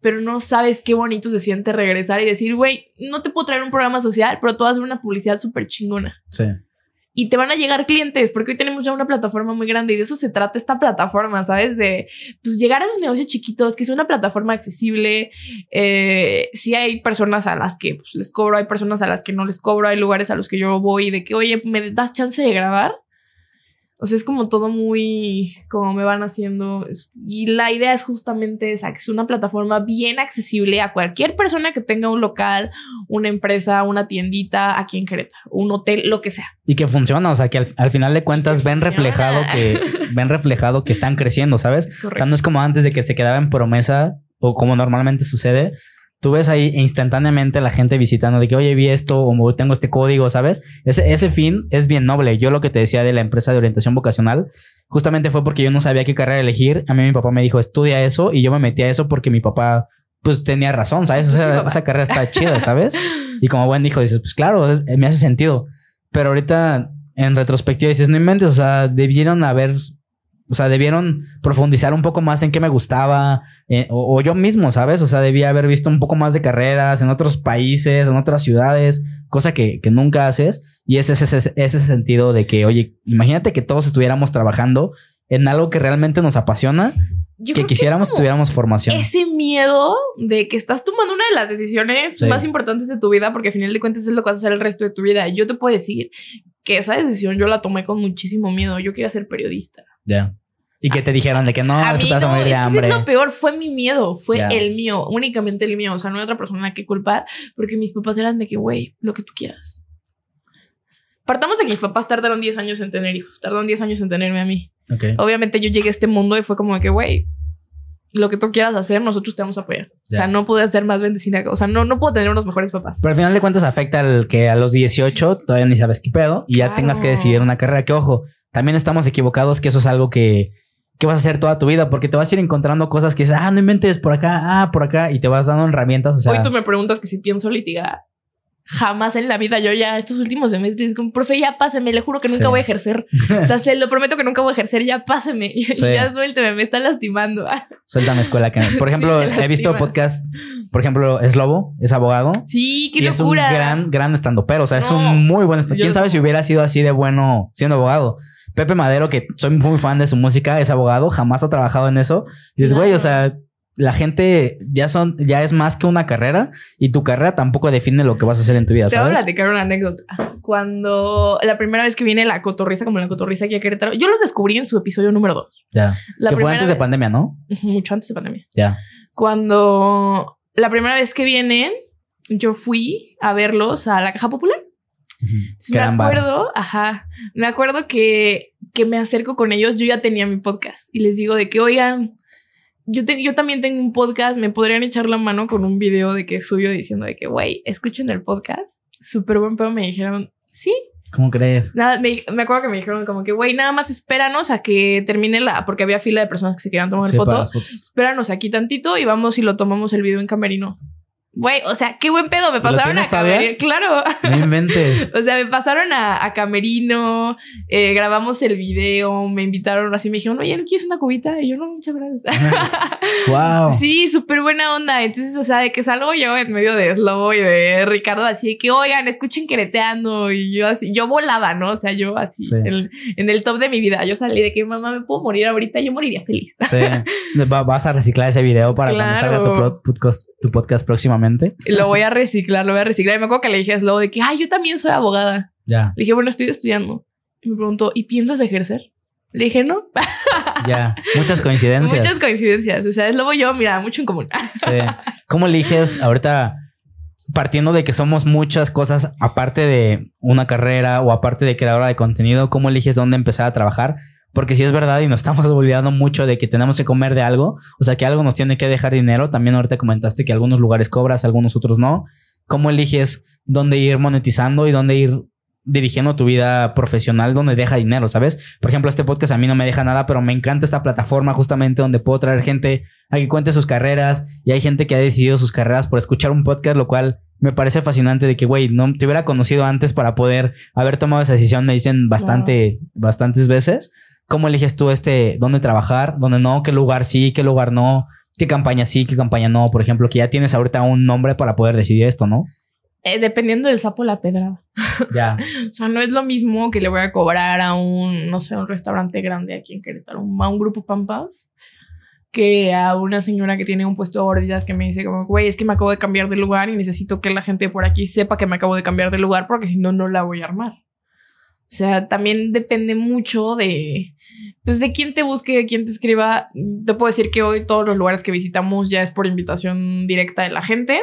pero no sabes qué bonito se siente regresar y decir, güey, no te puedo traer un programa social, pero tú vas a hacer una publicidad súper chingona. Sí. Y te van a llegar clientes, porque hoy tenemos ya una plataforma muy grande y de eso se trata esta plataforma, ¿sabes? De pues, llegar a esos negocios chiquitos, que es una plataforma accesible. Eh, sí hay personas a las que pues, les cobro, hay personas a las que no les cobro, hay lugares a los que yo voy de que, oye, ¿me das chance de grabar? O sea, es como todo muy como me van haciendo. Y la idea es justamente esa, que es una plataforma bien accesible a cualquier persona que tenga un local, una empresa, una tiendita aquí en Querétaro, un hotel, lo que sea. Y que funciona, o sea, que al, final de cuentas ven reflejado que ven reflejado que están creciendo, ¿sabes? o sea, no es como antes de que se quedaba en promesa o como normalmente sucede, tú ves ahí instantáneamente la gente visitando de que, oye, vi esto o tengo este código, ¿sabes? Ese, ese fin es bien noble. Yo lo que te decía de la empresa de orientación vocacional, justamente fue porque yo no sabía qué carrera elegir. A mí mi papá me dijo, estudia eso y yo me metí a eso porque mi papá, pues tenía razón, ¿sabes? esa carrera está chida, ¿sabes? Y como buen dijo, dices, pues claro, me hace sentido. Pero ahorita en retrospectiva dices, no inventes, o sea, debieron haber o sea, debieron profundizar un poco más en qué me gustaba, eh, o, yo mismo, ¿sabes? O sea, debía haber visto un poco más de carreras en otros países, en otras ciudades, cosa que, nunca haces. Y ese es ese, ese sentido de que, oye, imagínate que todos estuviéramos trabajando en algo que realmente nos apasiona, que quisiéramos tuviéramos formación. Ese miedo de que estás tomando una de las decisiones más importantes de tu vida, porque al final de cuentas es lo que vas a hacer el resto de tu vida. Yo te puedo decir que esa decisión yo la tomé con muchísimo miedo. Yo quería ser periodista. Ya. Y que te dijeron de que no, a eso te a morir de hambre. Es lo peor, fue mi miedo, fue el mío, únicamente el mío. O sea, no hay otra persona que culpar, porque mis papás eran de que, güey, lo que tú quieras. Partamos de que mis papás tardaron 10 años en tener hijos, tardaron 10 años en tenerme a mí. Obviamente yo llegué a este mundo y fue como de que, güey, lo que tú quieras hacer, nosotros te vamos a apoyar. O sea, no pude ser más bendecida. O sea, no, no puedo tener unos mejores papás. Pero al final de cuentas afecta al que a los 18 todavía ni sabes qué pedo y ya tengas que decidir una carrera. Que ojo, también estamos equivocados que eso es algo que ¿qué vas a hacer toda tu vida? Porque te vas a ir encontrando cosas que dices, ah, no inventes por acá, ah, por acá, y te vas dando herramientas. O sea, Hoy tú me preguntas que si pienso litigar. Jamás en la vida, yo ya estos últimos semestres, como, profe, ya páseme, le juro que nunca Sí. voy a ejercer. O sea, se lo prometo que nunca voy a ejercer, ya páseme. Y ya suélteme, me está lastimando. suéltame escuela. Que... Por ejemplo, he visto podcast, por ejemplo, es Lobo, es abogado. Sí, qué y es locura. un gran, gran estando, pero, o sea, es un muy buen stand yo ¿Quién sabe si hubiera sido así de bueno siendo abogado? Pepe Madero, que soy muy fan de su música, es abogado, jamás ha trabajado en eso. Y dices, güey, o sea, la gente ya son, ya es más que una carrera y tu carrera tampoco define lo que vas a hacer en tu vida, Te voy a platicar una anécdota. Cuando la primera vez que viene la cotorriza, como la cotorriza aquí a Querétaro, yo los descubrí en su episodio número 2. Ya. La que fue antes de pandemia, ¿no? Mucho antes de pandemia. Ya. Cuando la primera vez que vienen, yo fui a verlos a la Caja Popular. Entonces, me acuerdo, ajá, me acuerdo que, que me acerco con ellos, yo ya tenía mi podcast y les digo de que, oigan, yo, te- yo también tengo un podcast, me podrían echar la mano con un video de que suyo diciendo de que, güey, escuchen el podcast. Súper buen pedo, me dijeron, sí. ¿Cómo crees? Nada, me, me acuerdo que me dijeron como que, güey, nada más espéranos a que termine la, porque había fila de personas que se querían tomar fotos. fotos. Espéranos aquí tantito y vamos y lo tomamos el video en camerino. Güey, o sea, qué buen pedo, me ¿Lo pasaron a camerino. Claro. No. O sea, me pasaron a, a Camerino, eh, grabamos el video, me invitaron así, me dijeron, oye, ¿no quieres una cubita? Y yo, no, muchas gracias. wow. Sí, súper buena onda. Entonces, o sea, de que salgo yo en medio de Slobo y de Ricardo, así de que, oigan, escuchen quereteando. Y yo así, yo volaba, ¿no? O sea, yo así, Sí. en, en el top de mi vida. Yo salí de que, mamá, me puedo morir ahorita, yo moriría feliz. Sí. Va- vas a reciclar ese video para cuando Claro. salga tu, pro- podcast, tu podcast próximamente. Lo voy a reciclar, lo voy a reciclar. Y me acuerdo que le dije a Slobo de que, ay, yo también soy abogada. Ya, Le dije, bueno, estoy estudiando. Y me preguntó, ¿y piensas ejercer? Le dije, no. ya. Muchas coincidencias. Muchas coincidencias. O sea, es lobo yo, mira, mucho en común. Sí. ¿Cómo eliges ahorita, partiendo de que somos muchas cosas, aparte de una carrera o aparte de creadora de contenido, cómo eliges dónde empezar a trabajar? Porque si es verdad y nos estamos olvidando mucho de que tenemos que comer de algo, o sea, que algo nos tiene que dejar dinero. También ahorita comentaste que algunos lugares cobras, algunos otros no. ¿Cómo eliges dónde ir monetizando y dónde ir dirigiendo tu vida profesional donde deja dinero, ¿sabes? Por ejemplo, este podcast a mí no me deja nada, pero me encanta esta plataforma justamente donde puedo traer gente a que cuente sus carreras y hay gente que ha decidido sus carreras por escuchar un podcast, lo cual me parece fascinante de que, güey, no te hubiera conocido antes para poder haber tomado esa decisión, me dicen bastante, bastantes veces. ¿Cómo eliges tú este, dónde trabajar, dónde no, qué lugar sí, qué lugar no, qué campaña sí, qué campaña no? Por ejemplo, que ya tienes ahorita un nombre para poder decidir esto, ¿no? Eh, dependiendo del sapo, la pedrada. Ya. O sea, no es lo mismo que le voy a cobrar a un, no sé, un restaurante grande aquí en Querétaro, un- a un grupo Pampas, que a una señora que tiene un puesto de gorditas que me dice como, güey, es que me acabo de cambiar de lugar y necesito que la gente por aquí sepa que me acabo de cambiar de lugar porque si no, no la voy a armar. O sea, también depende mucho de, pues, de quién te busque, de quién te escriba. Te puedo decir que hoy todos los lugares que visitamos ya es por invitación directa de la gente.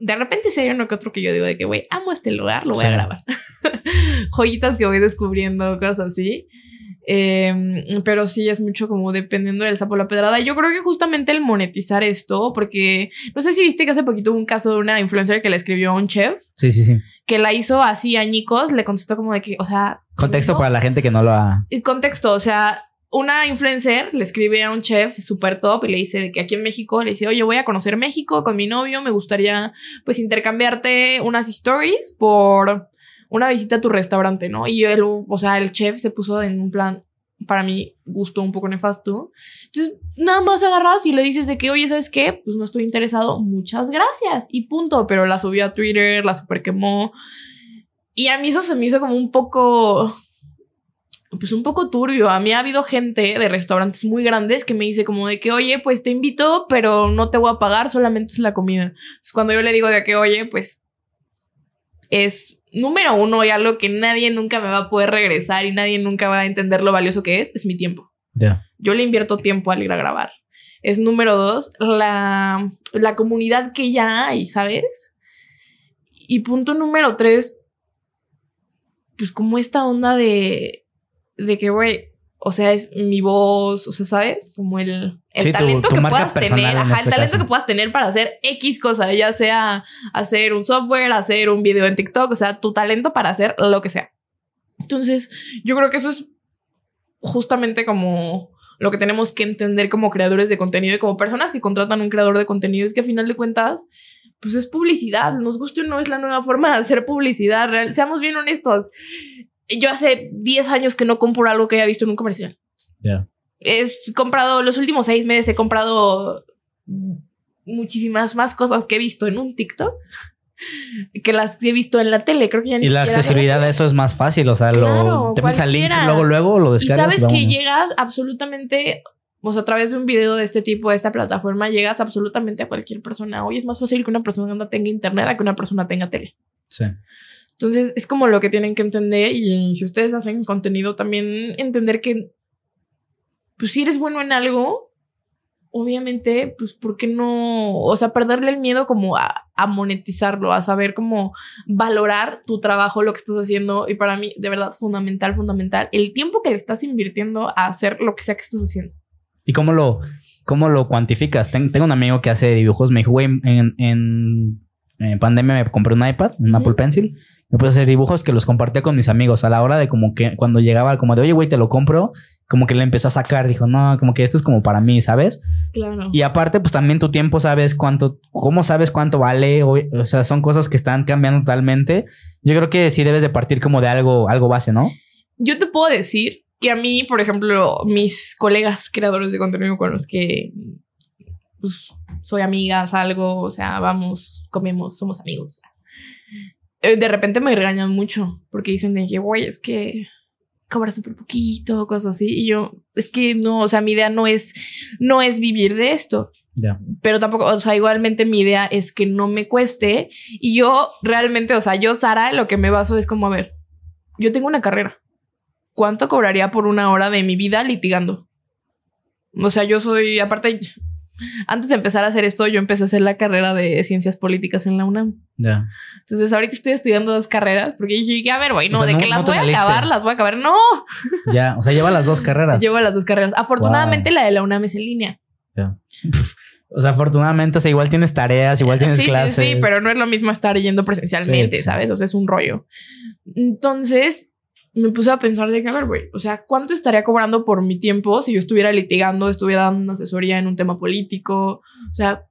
De repente si hay uno que otro que yo digo de que, güey, amo este lugar, lo voy a grabar. Joyitas que voy descubriendo, cosas así. Eh, pero sí es mucho como dependiendo del sapo la pedrada. Yo creo que justamente el monetizar esto, porque no sé si viste que hace poquito hubo un caso de una influencer que le escribió a un chef Sí, sí, sí. que la hizo así añicos, le contestó como de que, o sea, Contexto no- para la gente que no lo ha... contexto, o sea, una influencer le escribe a un chef súper top y le dice de que aquí en México, le dice, oye, voy a conocer México con mi novio, me gustaría pues intercambiarte unas stories por una visita a tu restaurante, ¿no? Y él, o sea, el chef se puso en un plan, para mí, gustó un poco nefasto. Entonces, nada más agarras y le dices de que, oye, ¿sabes qué? Pues no estoy interesado, muchas gracias. Y punto, pero la subió a Twitter, la super quemó. Y a mí eso se me hizo como un poco pues un poco turbio. A mí ha habido gente de restaurantes muy grandes que me dice como de que, oye, pues te invito, pero no te voy a pagar, solamente es la comida. Entonces, cuando yo le digo de que, oye, pues es número uno y algo que nadie nunca me va a poder regresar y nadie nunca va a entender lo valioso que es, es mi tiempo. Ya. Yo le invierto tiempo al ir a grabar. Es número dos, la, la comunidad que ya hay, ¿sabes? Y punto número tres, pues como esta onda de, de que, güey, o sea, es mi voz, o sea, ¿sabes? Como el, el Sí, talento tu que puedas tener, en ajá, este el talento caso. que puedas tener para hacer X cosa, ya sea hacer un software, hacer un video en TikTok, o sea, tu talento para hacer lo que sea. Entonces, yo creo que eso es justamente como lo que tenemos que entender como creadores de contenido y como personas que contratan un creador de contenido es que a final de cuentas, pues es publicidad. Nos gusta o no es la nueva forma de hacer publicidad. Real. Seamos bien honestos. Yo hace 10 años que no compro algo que haya visto en un comercial. Ya. He comprado, los últimos seis meses he comprado muchísimas más cosas que he visto en un TikTok que las he visto en la tele. Creo que ya ni Y la accesibilidad a eso es más fácil. O sea, Claro, lo, te metes al link luego, luego lo Y descargas. sabes que llegas absolutamente, o sea, a través de un video de este tipo, de esta plataforma, llegas absolutamente a cualquier persona. Hoy es más fácil que una persona tenga internet a que una persona tenga tele. Sí. Entonces es como lo que tienen que entender y si ustedes hacen contenido también entender que pues si eres bueno en algo, obviamente pues ¿por qué no? O sea, perderle el miedo como a, a monetizarlo, a saber cómo valorar tu trabajo, lo que estás haciendo y para mí de verdad fundamental, fundamental, el tiempo que le estás invirtiendo a hacer lo que sea que estás haciendo. ¿Y cómo lo, cómo lo cuantificas? Ten- tengo un amigo que hace dibujos. Me dijo, güey, en, en, en pandemia me compré un iPad, un. Apple Pencil. Me puse a hacer dibujos que los compartía con mis amigos. A la hora de como que cuando llegaba, como de, oye, güey, te lo compro. Como que le empezó a sacar. Dijo, no, como que esto es como para mí, ¿sabes? Claro. Y aparte, pues también tu tiempo sabes cuánto, cómo sabes cuánto vale. O, o sea, son cosas que están cambiando totalmente. Yo creo que sí debes de partir como de algo, algo base, ¿no? Yo te puedo decir que a mí, por ejemplo, mis colegas creadores de contenido con los que pues, soy amiga, salgo, o sea, vamos, comemos, somos amigos. Eh, De repente me regañan mucho porque dicen de que, güey, es que cobras súper poquito, cosas así. Y yo, es que no, o sea, mi idea no es, no es vivir de esto Ya. pero tampoco, o sea, igualmente mi idea es que no me cueste y yo realmente, o sea, yo, Sara, lo que me baso es como, a ver, yo tengo una carrera. ¿Cuánto cobraría por una hora de mi vida litigando? O sea, yo soy, aparte, antes de empezar a hacer esto, yo empecé a hacer la carrera de ciencias políticas en la UNAM. Ya. Entonces, ahorita estoy estudiando dos carreras porque dije, a ver, güey, no, O sea, de no- que las no voy a acabar, las voy a acabar. No, Ya. O sea, lleva las dos carreras. llevo las dos carreras. Afortunadamente, la de la UNAM es en línea. Ya. O sea, afortunadamente, o sea, igual tienes tareas, igual tienes sí, clases. Sí, sí, pero no es lo mismo estar yendo presencialmente, Sí, sí. ¿sabes? O sea, es un rollo. Entonces me puse a pensar de que, a ver, güey, o sea, ¿cuánto estaría cobrando por mi tiempo si yo estuviera litigando, estuviera dando una asesoría en un tema político? O sea,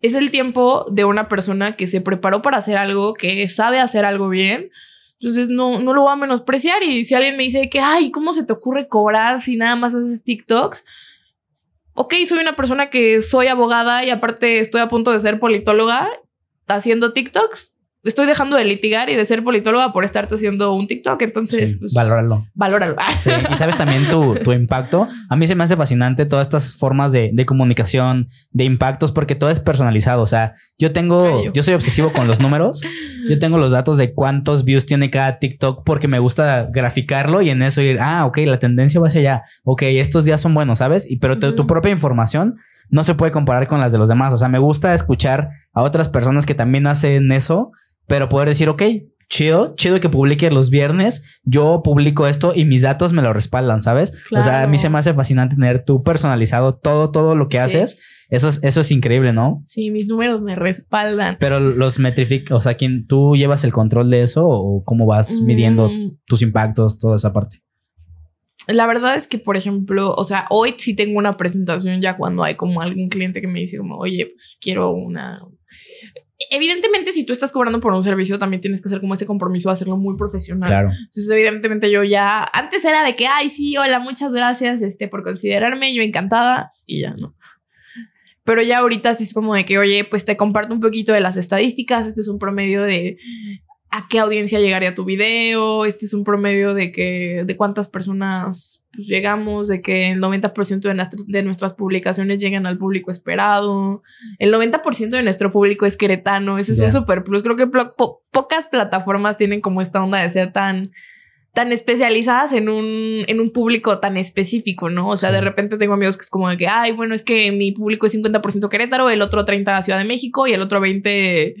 es el tiempo de una persona que se preparó para hacer algo, que sabe hacer algo bien. Entonces no, no lo voy a menospreciar. Y si alguien me dice que, ay, ¿cómo se te ocurre cobrar si nada más haces TikToks? Ok, soy una persona que soy abogada y aparte estoy a punto de ser politóloga haciendo TikToks. Estoy dejando de litigar y de ser politóloga por estarte haciendo un TikTok. Entonces, Sí, pues, valóralo. valóralo. Sí, y sabes también tu, tu impacto. A mí se me hace fascinante todas estas formas de, de comunicación, de impactos, porque todo es personalizado. O sea, yo tengo, yo soy obsesivo con los números. Yo tengo los datos de cuántos views tiene cada TikTok porque me gusta graficarlo y en eso ir, ah, ok, la tendencia va hacia allá. Ok, estos días son buenos, ¿sabes? Y pero te- tu propia información no se puede comparar con las de los demás. O sea, me gusta escuchar a otras personas que también hacen eso, pero poder decir, ok, chido, chido que publique los viernes, yo publico esto y mis datos me lo respaldan, ¿sabes? O sea, a mí Claro. se me hace fascinante tener tú personalizado todo, todo lo que Sí. haces. Eso es, eso es increíble, ¿no? Sí, mis números me respaldan. Pero los metrifica, o sea, ¿quién, ¿tú llevas el control de eso o cómo vas midiendo Mm, tus impactos, toda esa parte? La verdad es que, por ejemplo, o sea, hoy sí tengo una presentación ya cuando hay como algún cliente que me dice como, oye, pues quiero una... Evidentemente, si tú estás cobrando por un servicio, también tienes que hacer como ese compromiso de hacerlo muy profesional. Claro. Entonces, evidentemente, yo ya antes era de que, ay, sí, hola, muchas gracias este, por considerarme, yo encantada, y ya no. Pero ya ahorita sí es como de que, oye, pues te comparto un poquito de las estadísticas. Este es un promedio de a qué audiencia llegaría tu video. Este es un promedio de que de cuántas personas pues, llegamos, de que el 90% de, nuestras- de nuestras publicaciones llegan al público esperado. El 90% de nuestro público es queretano. Ese es Ya. un super plus. Creo que po- pocas plataformas tienen como esta onda de ser tan tan especializadas en un, en un público tan específico, ¿no? O sea, Sí. de repente tengo amigos que es como de que, ay, bueno, es que mi público es 50% Querétaro, el otro 30% Ciudad de México y el otro 20%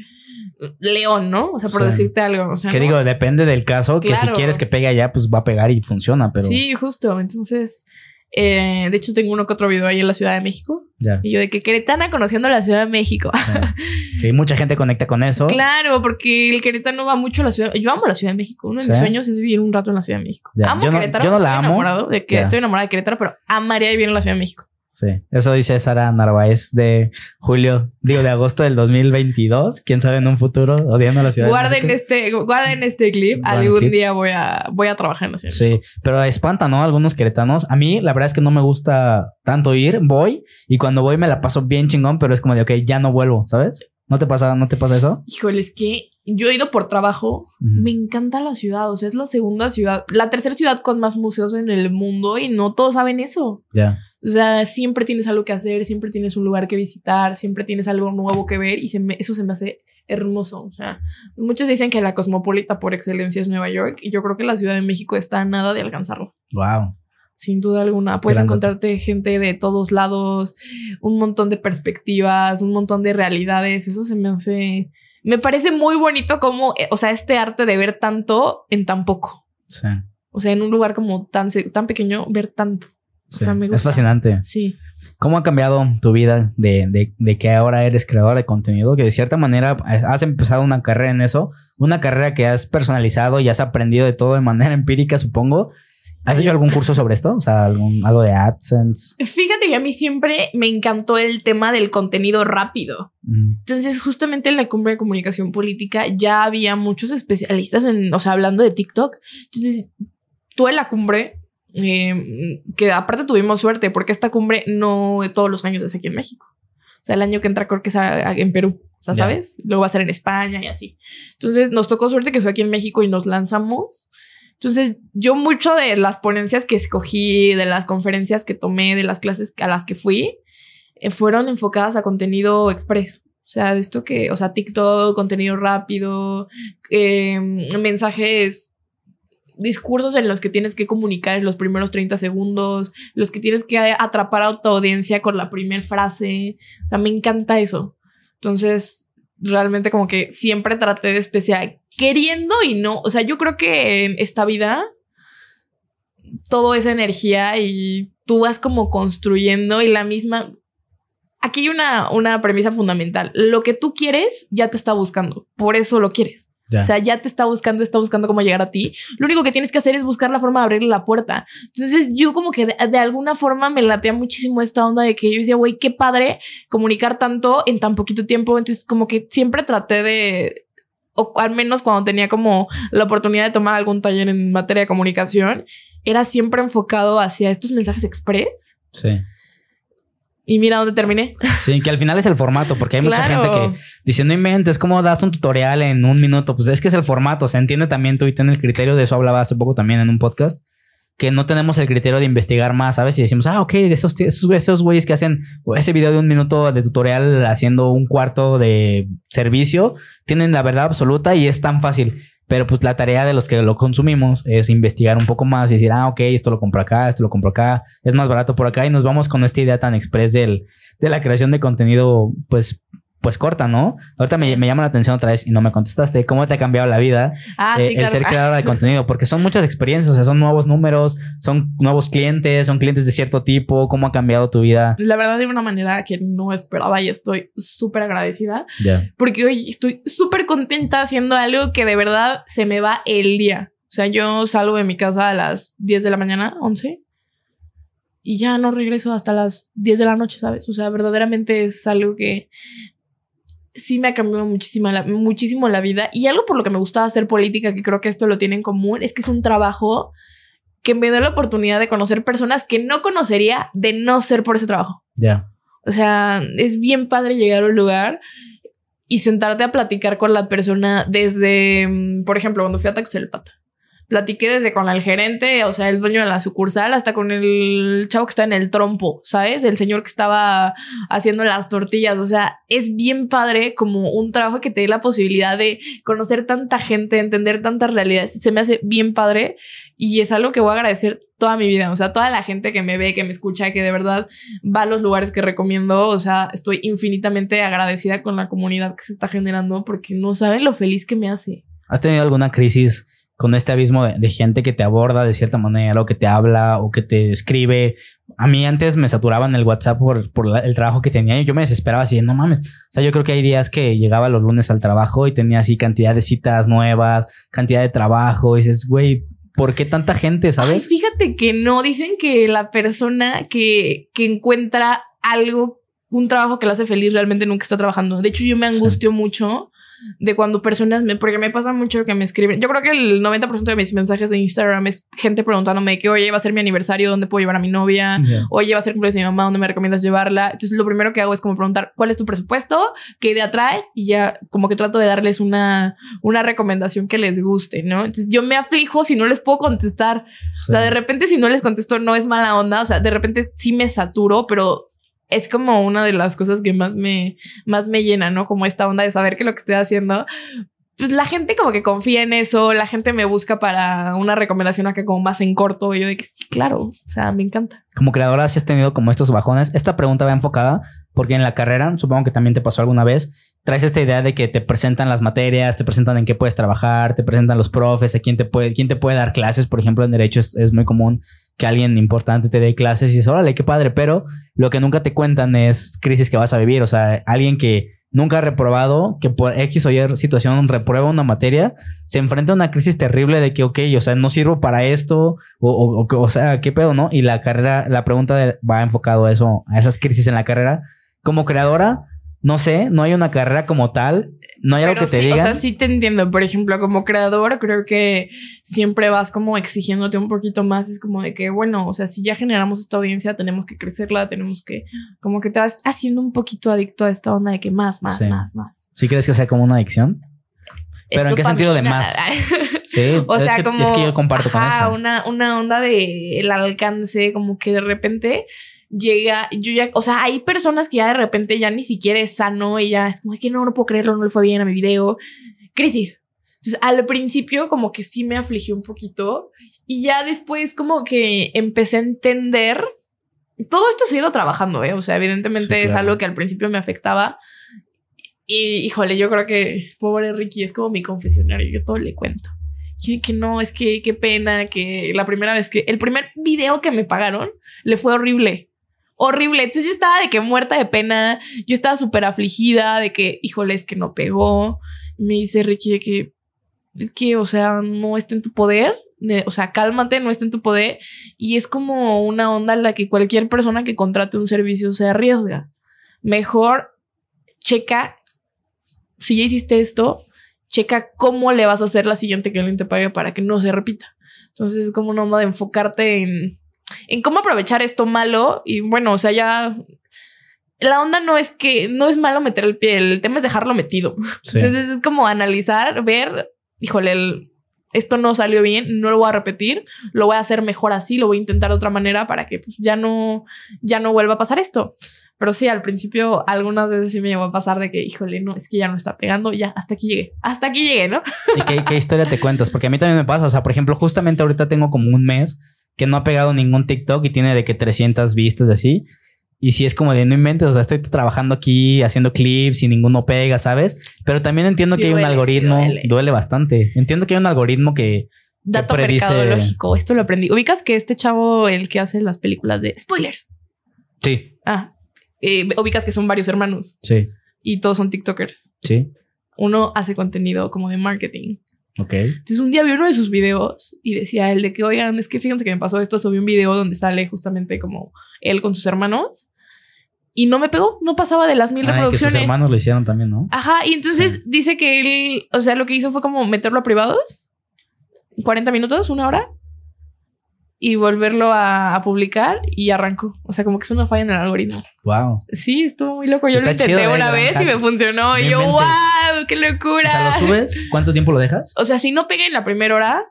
León, ¿no? O sea, por Sí. decirte algo. O sea, Que ¿no? digo, depende del caso, que si quieres que pegue allá, pues va a pegar y funciona, pero Sí, justo. Entonces, Eh, de hecho, tengo uno que otro video ahí en la Ciudad de México. Ya. Y yo de que Queretana conociendo la Ciudad de México. ya. que mucha gente conecta con eso. Claro, porque el Querétaro va mucho a la ciudad. Yo amo la Ciudad de México. Uno de mis sueños es vivir un rato en la Ciudad de México. Ya, Amo yo no- Querétaro. yo no la estoy amo. enamorado de que estoy enamorada de Querétaro, pero amaría vivir en la Ciudad de México. Sí, eso dice Sara Narváez de julio, digo, de agosto del 2022. Quién sabe en un futuro, odiando a la ciudad. de Guarden este, guarden este clip. Guarden Algún clip. día voy a, voy a trabajar en la Ciudad. Sí, pero espanta, ¿no? Algunos queretanos. A mí, la verdad es que no me gusta tanto ir. Voy y cuando voy me la paso bien chingón, pero es como de, ok, ya no vuelvo, ¿sabes? ¿No te pasa, no te pasa eso? Híjole, es que yo he ido por trabajo. Me encanta la ciudad. O sea, es la segunda ciudad, la tercera ciudad con más museos en el mundo y no todos saben eso. Ya. O sea, siempre tienes algo que hacer, siempre tienes un lugar que visitar, siempre tienes algo nuevo que ver y se me- eso se me hace hermoso. O sea, muchos dicen que la cosmopolita por excelencia es Nueva York y yo creo que la Ciudad de México está a nada de alcanzarlo. Wow. Sin duda alguna. Puedes Gran encontrarte gente de todos lados, un montón de perspectivas, un montón de realidades. Eso se me hace. Me parece muy bonito como, eh, o sea, este arte de ver tanto en tan poco. Sí. O sea, en un lugar como tan, tan pequeño, ver tanto. Sí. sea, me Es fascinante. Sí. ¿Cómo ha cambiado tu vida de, de, de que ahora eres creador de contenido? Que de cierta manera eh, has empezado una carrera en eso, una carrera que has personalizado y has aprendido de todo de manera empírica, supongo. ¿Has hecho algún curso sobre esto? O sea, algún, algo de AdSense. Fíjate que a mí siempre me encantó el tema del contenido rápido. Mm, Entonces, justamente en la cumbre de comunicación política ya había muchos especialistas en, o sea, hablando de TikTok. Entonces, tú en la cumbre, eh, que aparte tuvimos suerte porque esta cumbre no todos los años es aquí en México. O sea, el año que entra creo que es a- a- en Perú. O sea. ¿sabes? Luego va a ser en España y así. Entonces, nos tocó suerte que fue aquí en México y nos lanzamos. Entonces, yo mucho de las ponencias que escogí, de las conferencias que tomé, de las clases a las que fui, eh, fueron enfocadas a contenido express. O sea, de esto que, o sea, TikTok, contenido rápido, eh, mensajes, discursos en los que tienes que comunicar en los primeros 30 segundos, los que tienes que atrapar a tu audiencia con la primera frase. O sea, me encanta eso. Entonces, realmente como que siempre traté de especial, queriendo y no. O sea, yo creo que en esta vida todo es energía y tú vas como construyendo y la misma... Aquí hay una, una premisa fundamental. Lo que tú quieres ya te está buscando. Por eso lo quieres. Ya. O sea, ya te está buscando, está buscando cómo llegar a ti. Lo único que tienes que hacer es buscar la forma de abrirle la puerta. Entonces, yo como que de, de alguna forma me latea muchísimo esta onda de que yo decía, güey, qué padre comunicar tanto en tan poquito tiempo. Entonces, como que siempre traté de, o al menos cuando tenía como la oportunidad de tomar algún taller en materia de comunicación, era siempre enfocado hacia estos mensajes express. sí. Y mira dónde terminé. Sí, que al final es el formato, porque hay mucha gente Claro. que dice, no inventes, ¿cómo das un tutorial en un minuto? Pues es que es el formato, se entiende también tú y ten el criterio, de eso hablaba hace poco también en un podcast, que no tenemos el criterio de investigar más, ¿sabes? Y decimos, ah, ok, de esos, esos, esos güeyes que hacen ese video de un minuto de tutorial haciendo un cuarto de servicio, tienen la verdad absoluta y es tan fácil. Pero pues la tarea de los que lo consumimos es investigar un poco más y decir, ah, ok, esto lo compro acá, esto lo compro acá, es más barato por acá y nos vamos con esta idea tan express del, de la creación de contenido, pues, pues corta, ¿no? Ahorita me, me llama la atención otra vez y no me contestaste, ¿cómo te ha cambiado la vida Ah, eh, sí, el ser creadora de contenido? Porque son muchas experiencias, o sea, son nuevos números, son nuevos clientes, son clientes de cierto tipo, ¿cómo ha cambiado tu vida? La verdad, de una manera que no esperaba y estoy súper agradecida. Ya, porque hoy estoy súper contenta haciendo algo que de verdad se me va el día. O sea, yo salgo de mi casa a las 10 de la mañana, 11, y ya no regreso hasta las 10 de la noche, ¿sabes? O sea, verdaderamente es algo que sí me ha cambiado muchísimo la, muchísimo la vida. Y algo por lo que me gustaba hacer política, que creo que esto lo tiene en común, es que es un trabajo que me da la oportunidad de conocer personas que no conocería de no ser por ese trabajo. ya, O sea, es bien padre llegar a un lugar y sentarte a platicar con la persona desde, mm, por ejemplo, cuando fui a Taxelpata. Platiqué desde con el gerente, o sea, el dueño de la sucursal, hasta con el chavo que está en el trompo, ¿sabes? El señor que estaba haciendo las tortillas. O sea, es bien padre como un trabajo que te dé la posibilidad de conocer tanta gente, entender tantas realidades. Se me hace bien padre y es algo que voy a agradecer toda mi vida. O sea, toda la gente que me ve, que me escucha, que de verdad va a los lugares que recomiendo. O sea, estoy infinitamente agradecida con la comunidad que se está generando porque no saben lo feliz que me hace. ¿Has tenido alguna crisis con este abismo de, de gente que te aborda de cierta manera o que te habla o que te escribe. A mí antes me saturaban el WhatsApp por, por la- el trabajo que tenía y yo me desesperaba así, no mames. O sea, yo creo que hay días que llegaba los lunes al trabajo y tenía así cantidad de citas nuevas, cantidad de trabajo y dices, güey, ¿por qué tanta gente, Ay, sabes? fíjate que no, dicen que la persona que, que encuentra algo, un trabajo que le hace feliz, realmente nunca está trabajando. De hecho, yo me Sí. angustio mucho de cuando personas me, porque me pasa mucho que me escriben. Yo creo que el 90% de mis mensajes de Instagram es gente preguntándome que, oye, va a ser mi aniversario, ¿dónde puedo llevar a mi novia? Oye, va a ser cumpleaños de mi mamá, ¿dónde me recomiendas llevarla? Entonces, lo primero que hago es como preguntar, ¿cuál es tu presupuesto? ¿Qué idea traes? Y ya como que trato de darles una, una recomendación que les guste, ¿no? Entonces, yo me aflijo si no les puedo contestar. O sea, de repente si no les contesto no es mala onda, o sea, de repente sí me saturo, pero es como una de las cosas que más me, más me llena, ¿no? Como esta onda de saber que lo que estoy haciendo, pues la gente como que confía en eso, la gente me busca para una recomendación acá como más en corto, y yo de que sí, claro, o sea, me encanta. como creadora si has tenido como estos bajones. Esta pregunta va enfocada porque en la carrera, supongo que también te pasó alguna vez, traes esta idea de que te presentan las materias, te presentan en qué puedes trabajar, te presentan los profes, a quién te puede, quién te puede dar clases. Por ejemplo, en derecho es, es muy común que alguien importante te dé clases y dices, órale, qué padre, pero lo que nunca te cuentan es crisis que vas a vivir. O sea, alguien que nunca ha reprobado, que por X o Y situación reprueba una materia, se enfrenta a una crisis terrible de que, ok, o sea, no sirvo para esto, o, o, o, o sea, qué pedo, ¿no? Y la carrera, la pregunta va enfocado a eso, a esas crisis en la carrera. Como creadora, no sé, no hay una carrera como tal, no hay algo que te sí, digan. O sea, sí te entiendo. Por ejemplo, como creador, creo que siempre vas como exigiéndote un poquito más. Es como de que, bueno, o sea, si ya generamos esta audiencia, tenemos que crecerla, tenemos que, como que te vas haciendo un poquito adicto a esta onda de que más, más, Sí. más, más. ¿Sí crees que sea como una adicción? Pero Es ¿en qué sentido de más? Sí, O es sea, que, como. es que yo comparto ajá, con eso. Una, una onda de el alcance, como que de repente llega. Yo ya, o sea, hay personas que ya de repente ya ni siquiera es sano y ya es como "Es que no, no puedo creerlo, no le fue bien a mi video. Crisis. Entonces, al principio, como que sí me afligió un poquito y ya después, como que empecé a entender. Todo esto se ha ido trabajando, ¿eh? O sea, evidentemente Sí, es algo que al principio me afectaba. Y híjole, yo creo que pobre Ricky es como mi confesionario, yo todo le cuento. Y que no, es que qué pena, que la primera vez que el primer video que me pagaron le fue horrible. Horrible. Entonces yo estaba de que muerta de pena, yo estaba súper afligida de que, híjole, es que no pegó. Me dice Ricky de que, es que, o sea, no está en tu poder. O sea, cálmate, no está en tu poder. Y es como una onda en la que cualquier persona que contrate un servicio se arriesga. Mejor checa si ya hiciste esto, checa cómo le vas a hacer la siguiente que alguien te pague para que no se repita. Entonces es como una onda de enfocarte en, en cómo aprovechar esto malo y bueno, o sea, ya la onda no es que no es malo meter el pie, el tema es dejarlo metido. Sí. Entonces es como analizar, ver, híjole, el- esto no salió bien, no lo voy a repetir, lo voy a hacer mejor así, lo voy a intentar de otra manera para que pues, ya no ya no vuelva a pasar esto. Pero sí, al principio algunas veces sí me llegó a pasar de que, híjole, no, es que ya no está pegando, ya, hasta aquí llegué, hasta aquí llegué, ¿no? ¿Y qué, qué historia te cuentas? Porque a mí también me pasa. O sea, por ejemplo, justamente ahorita tengo como un mes que no ha pegado ningún TikTok y tiene de que 300 vistas así. Y si es como de no inventes, o sea, estoy trabajando aquí haciendo clips y ninguno pega, ¿sabes? Pero también entiendo Sí que hay un sí algoritmo, duele. duele. bastante. Entiendo que hay un algoritmo que Dato predice- mercadológico, esto lo aprendí. Ubicas que este chavo, el que hace las películas de spoilers, sí, ah, eh, ubicas que son varios hermanos sí, y todos son TikTokers. sí, Uno hace contenido como de marketing. Ok. Entonces un día vi uno de sus videos y decía el de que, oigan, es que fíjense que me pasó esto, subí un video donde sale justamente como él con sus hermanos y no me pegó, no pasaba de las mil Ah, y que sus reproducciones. hermanos lo hicieron también, ¿no? Ajá, y entonces dice que él, o sea, lo que hizo fue como meterlo a privados, 40 minutos, una hora, y volverlo a, a publicar y arrancó. O sea, como que es una falla en el algoritmo. Wow. Sí, estuvo muy loco. Yo Está lo intenté chido, eh, una gran vez y me funcionó. Y yo, wow, qué locura. O sea, lo subes, ¿cuánto tiempo lo dejas? O sea, si no pega en la primera hora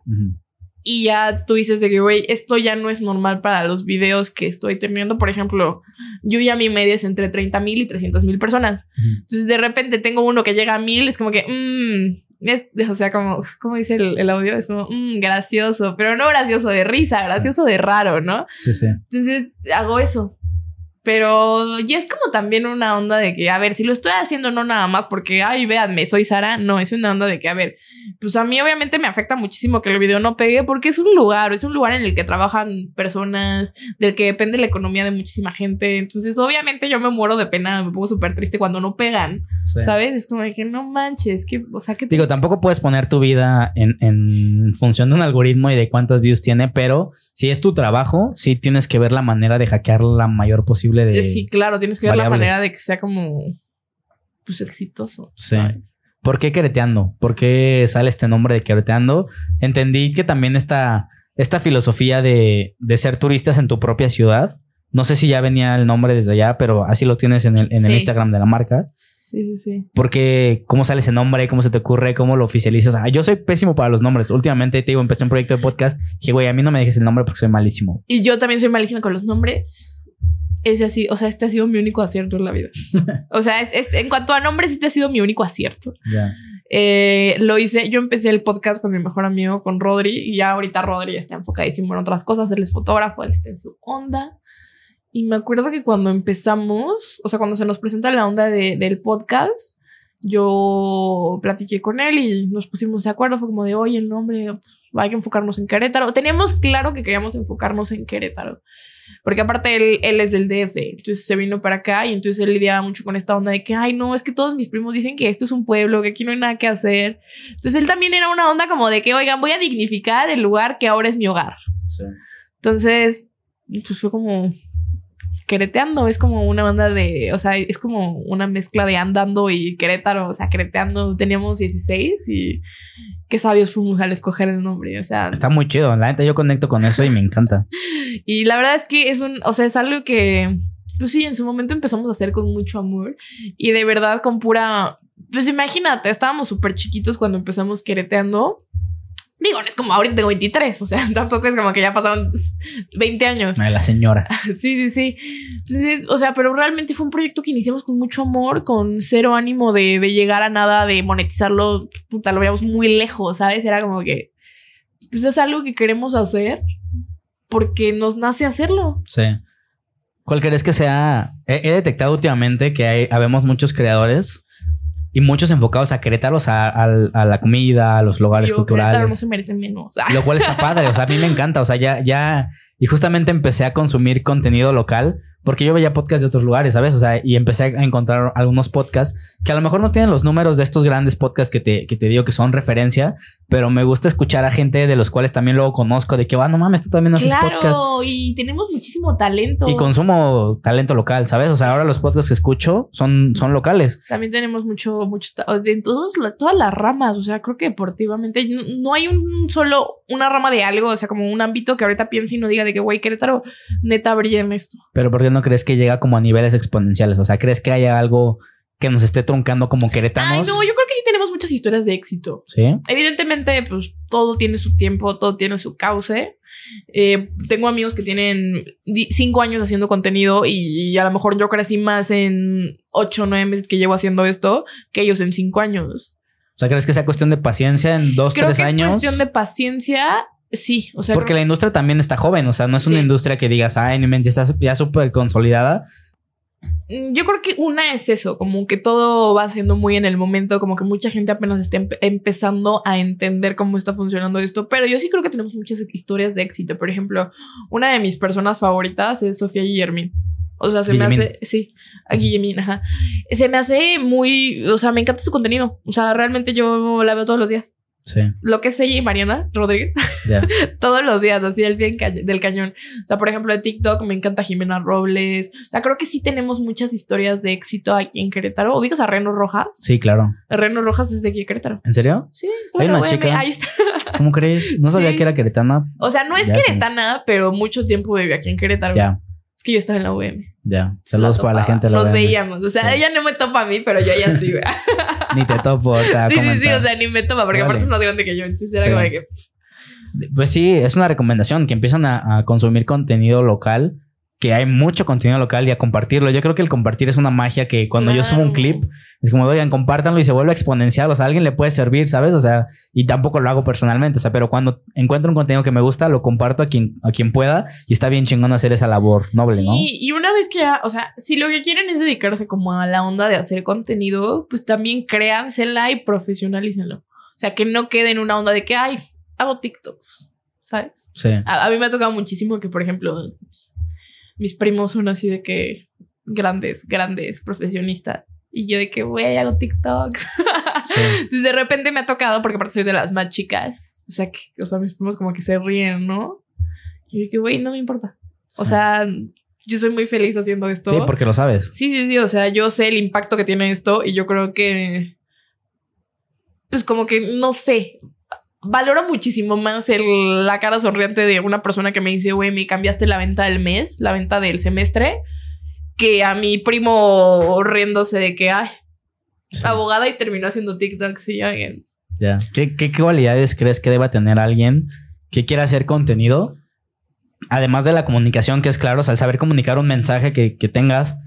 y ya tú dices de que, güey, esto ya no es normal para los videos que estoy teniendo. Por ejemplo, yo ya mi media es entre 30 mil y 300 mil personas. Entonces, de repente tengo uno que llega a mil, es como que, mmm, es, o sea, como, ¿cómo dice el, el audio? Es como, mmm, gracioso, pero no gracioso de risa, gracioso de raro, ¿no? Sí, sí. Entonces, hago eso. Pero ya es como también una onda de que, a ver, si lo estoy haciendo no nada más porque, ay, véanme, soy Sara. No, es una onda de que, a ver, pues a mí obviamente me afecta muchísimo que el video no pegue porque es un lugar, es un lugar en el que trabajan personas, del que depende la economía de muchísima gente. Entonces, obviamente yo me muero de pena, me pongo súper triste cuando no pegan, ¿sabes? Es como de que no manches, que, o sea, que... Digo, tampoco puedes poner tu vida en, en función de un algoritmo y de cuántas views tiene, pero si es tu trabajo, sí tienes que ver la manera de hackear la mayor posible de. Sí, claro, tienes que ver la manera de que sea como. Pues exitoso. Sí. ¿Por qué quereteando? ¿Por qué sale este nombre de quereteando? Entendí que también esta, esta filosofía de, de ser turistas en tu propia ciudad. No sé si ya venía el nombre desde allá, pero así lo tienes en el, en el Instagram de la marca. Sí, sí, sí. Porque, ¿cómo sale ese nombre? ¿Cómo se te ocurre? ¿Cómo lo oficializas? Ah, yo soy pésimo para los nombres. Últimamente te digo, empecé un proyecto de podcast y, güey, a mí no me dejes el nombre porque soy malísimo. Y yo también soy malísima con los nombres ese así, o sea, este ha sido mi único acierto en la vida. o sea, en cuanto a nombres, este ha sido mi único acierto. Eh, lo hice, yo empecé el podcast con mi mejor amigo, con Rodri, y ya ahorita Rodri está enfocadísimo en otras cosas, él es fotógrafo, él está en su onda. Y me acuerdo que cuando empezamos, o sea, cuando se nos presenta la onda del podcast, yo platiqué con él y nos pusimos de acuerdo, fue como de, oye, el nombre, pues, hay que enfocarnos en Querétaro. Teníamos claro que queríamos enfocarnos en Querétaro. Porque aparte él, él es del DF, entonces se vino para acá y entonces él lidiaba mucho con esta onda de que, ay, no, es que todos mis primos dicen que esto es un pueblo, que aquí no hay nada que hacer. Entonces él también era una onda como de que, oigan, voy a dignificar el lugar que ahora es mi hogar. Entonces, pues fue como, quereteando, es como una banda de, o sea, es como una mezcla de andando y Querétaro, o sea, quereteando, teníamos 16 y qué sabios fuimos al escoger el nombre, o sea. Está muy chido, la neta yo conecto con eso y me encanta. y la verdad es que es un, o sea, es algo que, pues sí, en su momento empezamos a hacer con mucho amor y de verdad con pura, pues imagínate, estábamos súper chiquitos cuando empezamos quereteando Digo, no es como ahorita tengo 23, o sea, tampoco es como que ya pasaron 20 años. La señora. Sí, sí, sí. Entonces, o sea, pero realmente fue un proyecto que iniciamos con mucho amor, con cero ánimo de, llegar a nada, de monetizarlo, puta, lo veíamos muy lejos, ¿sabes? Era como que, pues es algo que queremos hacer porque nos nace hacerlo. Sí. ¿Cuál crees que sea? He, detectado últimamente que hay, habemos muchos creadores y muchos enfocados a Querétaro, a, a, la comida, a los lugares culturales. Querétaro no se merecen menos. Lo cual está padre, o sea, a mí me encanta, o sea, ya, ya, y justamente empecé a consumir contenido local porque yo veía podcasts de otros lugares, ¿sabes? O sea, y empecé a encontrar algunos podcasts que a lo mejor no tienen los números de estos grandes podcasts que te, que te digo que son referencia, pero me gusta escuchar a gente de los cuales también luego conozco de que, va, ah, no mames, tú también haces claro, podcast. y tenemos muchísimo talento. Y consumo talento local, ¿sabes? O sea, ahora los podcasts que escucho son, son locales. También tenemos mucho, mucho, en todos, todas las ramas, o sea, creo que deportivamente no, hay un solo, una rama de algo, o sea, como un ámbito que ahorita piense y no diga de que, güey, Querétaro, neta brilla en esto. Pero ¿por qué no crees que llega como a niveles exponenciales? O sea, ¿crees que haya algo que nos esté truncando como queretanos. Ay, no, yo creo que sí tenemos muchas historias de éxito. Sí. Evidentemente, pues todo tiene su tiempo, todo tiene su cauce. Eh, tengo amigos que tienen cinco años haciendo contenido y, a lo mejor yo crecí más en ocho o nueve meses que llevo haciendo esto que ellos en cinco años. O sea, ¿crees que sea cuestión de paciencia en dos, tres años? Es cuestión de paciencia. Sí, o sea. Porque la industria también está joven, o sea, no es una industria que digas, ay, ya está ya súper consolidada. Mm, yo creo que una es eso, como que todo va siendo muy en el momento, como que mucha gente apenas está empezando a entender cómo está funcionando esto, pero yo sí creo que tenemos muchas historias de éxito. Por ejemplo, una de mis personas favoritas es Sofía Guillermín. O sea, se me hace, sí, a Guillemín, ajá. Se me hace muy, o sea, me encanta su contenido. O sea, realmente yo la veo todos los días. Sí. Lo que es ella y Mariana Rodríguez. Todos los días, así el bien del cañón. O sea, por ejemplo, de TikTok me encanta Jimena Robles. O sea, creo que sí tenemos muchas historias de éxito aquí en Querétaro. ¿Ubicas a Reno Rojas? Sí, claro. Reno Rojas es de aquí en Querétaro. ¿En serio? Sí, está chica. Ahí está. ¿Cómo crees? No sabía que era queretana. O sea, no es queretana, pero mucho tiempo vive aquí en Querétaro. Ya. Que yo estaba en la UM. Ya. Saludos para la gente de la Nos veíamos. O sea, ella no me topa a mí, pero yo ya sí, güey. ni te topo. Te sí, sí, sí. O sea, ni me topa, porque aparte es más grande que yo. Entonces era como de que. Pues sí, es una recomendación que empiezan a, consumir contenido local que hay mucho contenido local y a compartirlo. Yo creo que el compartir es una magia que cuando yo subo un clip, es como, oigan, compártanlo y se vuelve exponencial. O sea, a alguien le puede servir, ¿sabes? O sea, y tampoco lo hago personalmente, o sea, pero cuando encuentro un contenido que me gusta, lo comparto a quien, a quien pueda y está bien chingón hacer esa labor noble, ¿no? Sí, y una vez que ya, o sea, si lo que quieren es dedicarse como a la onda de hacer contenido, pues también créansela y profesionalícenlo. O sea, que no quede en una onda de que, ay, hago TikToks, ¿sabes? Sí. A, a mí me ha tocado muchísimo que, por ejemplo, mis primos son así de que grandes, grandes profesionistas. Y yo de que, güey, hago TikToks. Sí. Entonces de repente me ha tocado, porque aparte soy de las más chicas. O sea, que, o sea, mis primos como que se ríen, ¿no? Y yo de que, güey, no me importa. O sea, yo soy muy feliz haciendo esto. Sí, porque lo sabes. Sí, sí, sí. O sea, yo sé el impacto que tiene esto y yo creo que. Pues como que no sé. Valoro muchísimo más el- la cara sonriente de una persona que me dice, güey, me cambiaste la venta del mes, la venta del semestre, que a mi primo riéndose de que, ay, Sí. abogada y terminó haciendo TikToks y yo, "Ay, Ya. ¿Qué, qué cualidades crees que deba tener alguien que quiera hacer contenido? Además de la comunicación, que es claro, o sea, el saber comunicar un mensaje que, que tengas,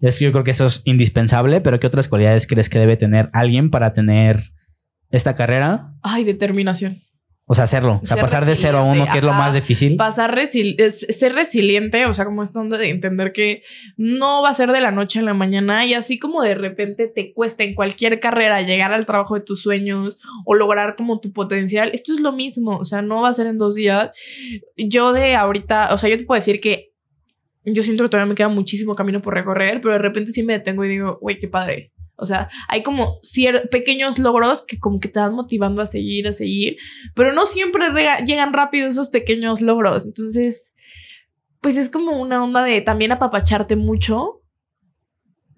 es yo creo que eso es indispensable, pero ¿qué otras cualidades crees que debe tener alguien para tener esta carrera? ay, determinación. O sea, hacerlo. O sea, Ser pasar de cero a uno, resiliente, que es lo más difícil. pasar es- ser resiliente, o sea, como esta onda de entender que no va a ser de la noche a la mañana y así como de repente te cuesta en cualquier carrera llegar al trabajo de tus sueños o lograr como tu potencial, esto es lo mismo, o sea, no va a ser en dos días. Yo de ahorita, o sea, yo te puedo decir que yo siento que todavía me queda muchísimo camino por recorrer, pero de repente sí me detengo y digo, güey, qué padre. O sea, hay como pequeños logros que como que te van motivando a seguir, a seguir, pero no siempre llegan rápido esos pequeños logros. Entonces, pues es como una onda de también apapacharte mucho.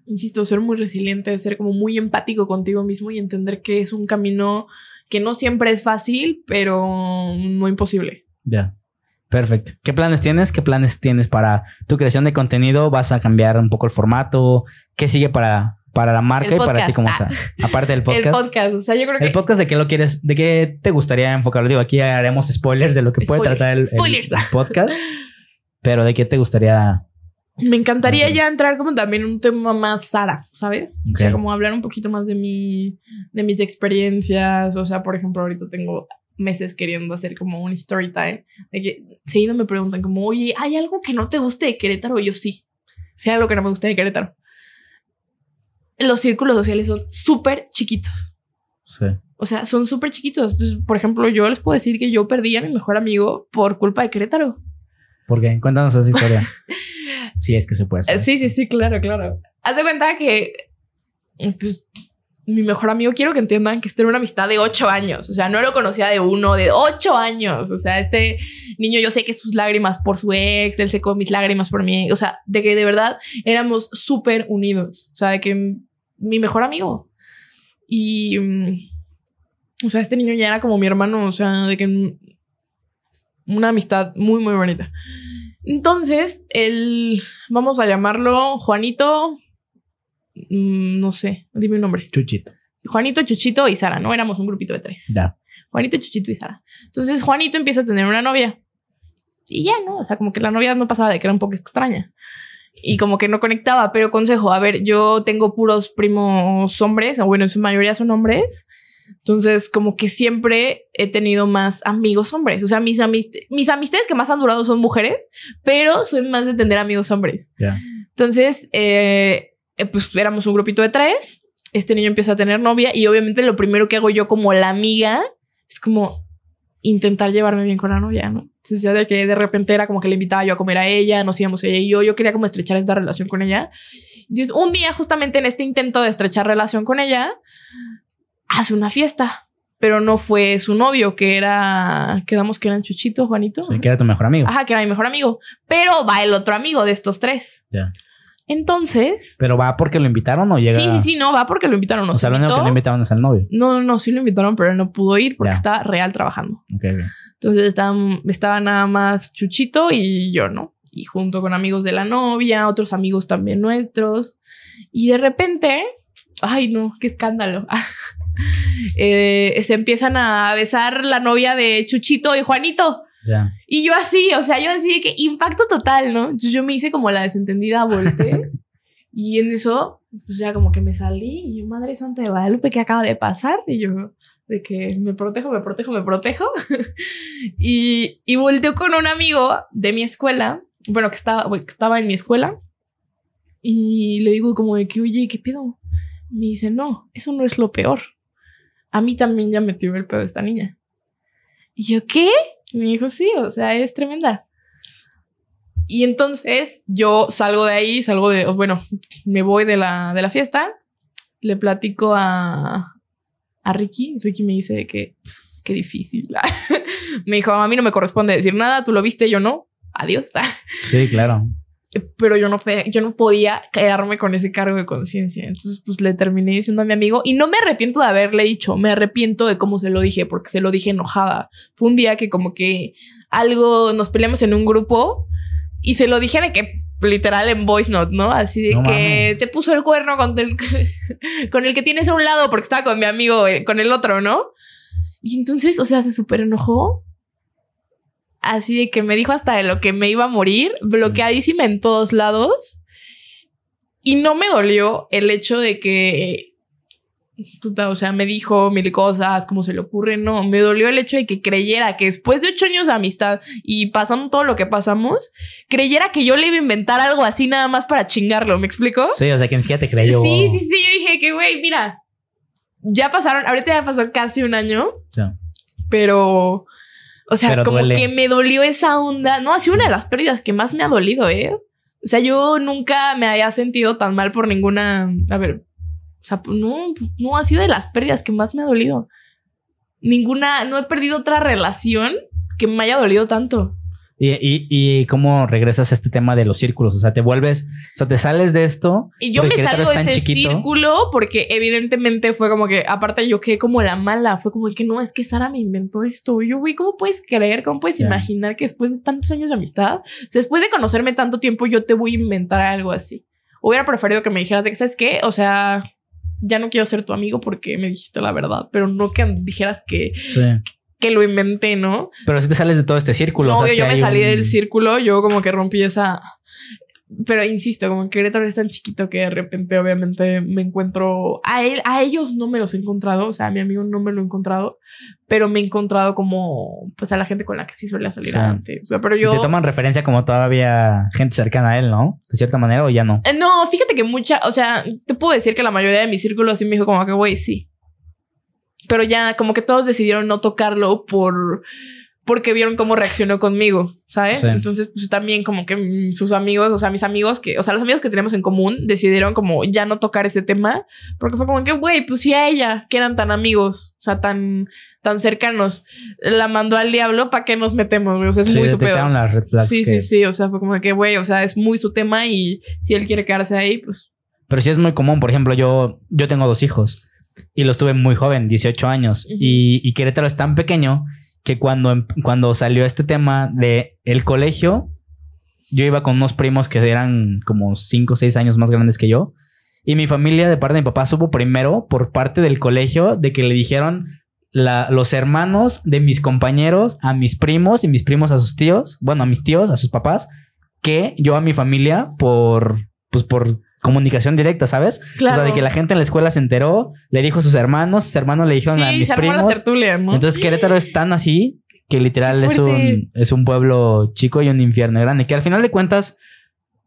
Insisto, ser muy resiliente, ser como muy empático contigo mismo y entender que es un camino que no siempre es fácil, pero no imposible. Ya. Perfecto. ¿Qué planes tienes? ¿Qué planes tienes para tu creación de contenido? ¿Vas a cambiar un poco el formato? ¿Qué sigue para, para la marca El y para ti podcast. como Ah. sea? Aparte del podcast. El podcast, o sea, yo creo que... ¿El podcast de qué lo quieres? ¿De qué te gustaría enfocarlo? Digo, aquí haremos spoilers de lo que puede Spoilers, tratar el, el- spoilers. el podcast. Pero ¿de qué te gustaría? Me encantaría Ok. ya entrar como también en un tema más Sara, ¿sabes? O sea, como hablar un poquito más de mi, de mis experiencias. O sea, por ejemplo, ahorita tengo meses queriendo hacer como un story time. De que seguido me preguntan como, oye, ¿hay algo que no te guste de Querétaro? Y yo sí. Sea algo que no me guste de Querétaro. Los círculos sociales son súper chiquitos. Sí. O sea, son súper chiquitos. Entonces, por ejemplo, yo les puedo decir que yo perdí a mi mejor amigo por culpa de Querétaro. ¿Por qué? Cuéntanos esa historia. sí, es que se puede. Saber. Sí, sí, sí, claro, claro. Haz de cuenta que, pues, mi mejor amigo, quiero que entiendan que esta era una amistad de ocho años. O sea, no lo conocía de uno, de ocho años. O sea, este niño, yo sé que sus lágrimas por su ex, él secó mis lágrimas por mí. O sea, de que de verdad éramos súper unidos. O sea, de que mi mejor amigo. Y, mm, o sea, este niño ya era como mi hermano. O sea, de que mm, una amistad muy, muy bonita. Entonces, él, vamos a llamarlo Juanito, mm, no sé, dime un nombre. Chuchito. Juanito, Chuchito y Sara, ¿no? Éramos un grupito de tres. Ya. Juanito, Chuchito y Sara. Entonces, Juanito empieza a tener una novia. Y ya, ¿no? O sea, como que la novia no pasaba de que era un poco extraña. Y como que no conectaba, pero consejo, a ver, yo tengo puros primos hombres, o bueno, en su mayoría son hombres. Entonces, como que siempre he tenido más amigos hombres. O sea, mis, amist mis amistades que más han durado son mujeres, pero soy más de tener amigos hombres. Entonces, eh, pues éramos un grupito de tres. Este niño empieza a tener novia y obviamente lo primero que hago yo como la amiga es como intentar llevarme bien con la novia, ¿no? Entonces ya de que de repente era como que le invitaba yo a comer a ella, nos íbamos ella y yo, yo quería como estrechar esta relación con ella. Entonces un día justamente en este intento de estrechar relación con ella, hace una fiesta, pero no fue su novio, que era, quedamos que eran Chuchito, Juanito. Sí, que era tu mejor amigo. Ajá, que era mi mejor amigo. Pero va el otro amigo de estos tres. Ya. Entonces. Pero va porque lo invitaron o llega. Sí, sí, sí, no, va porque lo invitaron. Nos o sea, lo único que le invitaron es al novio. No, no, no, sí lo invitaron, pero él no pudo ir porque Ya. estaba real trabajando. Ok, ok. Entonces estaban, estaba nada más Chuchito y yo, ¿no? Y junto con amigos de la novia, otros amigos también nuestros. Y de repente, ay no, qué escándalo. Eh, se empiezan a besar la novia de Chuchito y Juanito. Ya. Y yo así, o sea, yo así de que impacto total, ¿no? Entonces yo me hice como la desentendida, volteé. y en eso, pues ya como que me salí. Y yo, Madre Santa de Guadalupe, ¿qué acaba de pasar? Y yo, de que me protejo, me protejo, me protejo. y, y volteo con un amigo de mi escuela, bueno, que estaba, que estaba en mi escuela. Y le digo como de que, oye, ¿qué pedo? Me dice, no, eso no es lo peor. A mí también ya me tiró el pedo esta niña. Y yo, ¿qué? Y me dijo, sí, o sea, es tremenda. Y entonces yo salgo de ahí, salgo de, bueno, me voy de la, de la fiesta, le platico a, a Ricky. Ricky me dice que, "Pss, qué difícil. me dijo, a mí no me corresponde decir nada, tú lo viste, yo no. Adiós. Sí, claro. Pero yo no, yo no podía quedarme con ese cargo de conciencia. Entonces, pues le terminé diciendo a mi amigo y no me arrepiento de haberle dicho, me arrepiento de cómo se lo dije, porque se lo dije enojada. Fue un día que como que algo nos peleamos en un grupo y se lo dije de que literal en voice note, ¿no? Así de No que mames. te puso el cuerno con el, con el que tienes a un lado porque estaba con mi amigo, eh, con el otro, ¿no? Y entonces, o sea, se súper enojó. Así de que me dijo hasta de lo que me iba a morir, bloqueadísima en todos lados. Y no me dolió el hecho de que, o sea, me dijo mil cosas, como se le ocurre, no, me dolió el hecho de que creyera que después de ocho años de amistad y pasando todo lo que pasamos, creyera que yo le iba a inventar algo así nada más para chingarlo, ¿me explico? Sí, o sea, que ni siquiera te creyó. Sí, sí, sí, yo dije que, güey, mira, ya pasaron, ahorita ya pasó casi un año, Ya. pero, o sea, Pero como duele. que me dolió esa onda. No, ha sido una de las pérdidas que más me ha dolido, ¿eh? O sea, yo nunca me había sentido tan mal por ninguna, a ver, o sea, pues, no, pues, no, ha sido de las pérdidas que más me ha dolido. Ninguna, no he perdido otra relación que me haya dolido tanto. Y, y, y cómo regresas a este tema de los círculos. O sea, te vuelves, o sea, te sales de esto. Y yo me salgo de ese chiquito. círculo porque evidentemente fue como que, aparte yo quedé como la mala, fue como que no, es que Sara me inventó esto. Y yo, güey, ¿cómo puedes creer? ¿Cómo puedes imaginar que después de tantos años de amistad, o sea, después de conocerme tanto tiempo, yo te voy a inventar algo así? Hubiera preferido que me dijeras de que, ¿sabes qué? O sea, ya no quiero ser tu amigo porque me dijiste la verdad, pero no que dijeras que, Sí. Que lo inventé, ¿no? Pero si te sales de todo este círculo. No, o sea, yo, me salí un- del círculo, yo como que rompí esa... Pero insisto, como que Querétaro es tan chiquito que de repente obviamente me encuentro... A, él, a ellos no me los he encontrado, o sea, a mi amigo no me lo he encontrado, pero me he encontrado como pues a la gente con la que sí solía salir Sí. antes. O sea, pero yo... Te toman referencia como todavía gente cercana a él, ¿no? De cierta manera o ya no. Eh, No, fíjate que mucha, o sea, te puedo decir que la mayoría de mi círculo sí me dijo como que, güey, sí. Pero ya como que todos decidieron no tocarlo por porque vieron cómo reaccionó conmigo, ¿sabes? Sí. Entonces, pues también como que sus amigos, o sea, mis amigos que, o sea, los amigos que tenemos en común decidieron como ya no tocar ese tema, porque fue como que, güey, pues sí a ella, que eran tan amigos, o sea, tan, tan cercanos, la mandó al diablo, ¿para qué nos metemos, güey? O sea, es Sí, muy su pedo. detectaron las red flags Sí, que- sí, sí. O sea, fue como que, güey, o sea, es muy su tema y si él quiere quedarse ahí, pues. Pero sí es muy común. Por ejemplo, yo, yo tengo dos hijos y los tuve muy joven, 18 años. Y, y Querétaro es tan pequeño que cuando, em- cuando salió este tema de el colegio, yo iba con unos primos que eran como 5 o 6 años más grandes que yo. Y mi familia de parte de mi papá supo primero por parte del colegio de que le dijeron la- los hermanos de mis compañeros a mis primos y mis primos a sus tíos, bueno, a mis tíos, a sus papás, que yo a mi familia por, pues por comunicación directa, ¿sabes? Claro. O sea, de que la gente en la escuela se enteró, le dijo a sus hermanos, sus hermanos le dijeron a mis se armó la primos. tertulia, ¿no? Entonces Querétaro es tan así que literal es un, es un pueblo chico y un infierno grande. Que al final de cuentas,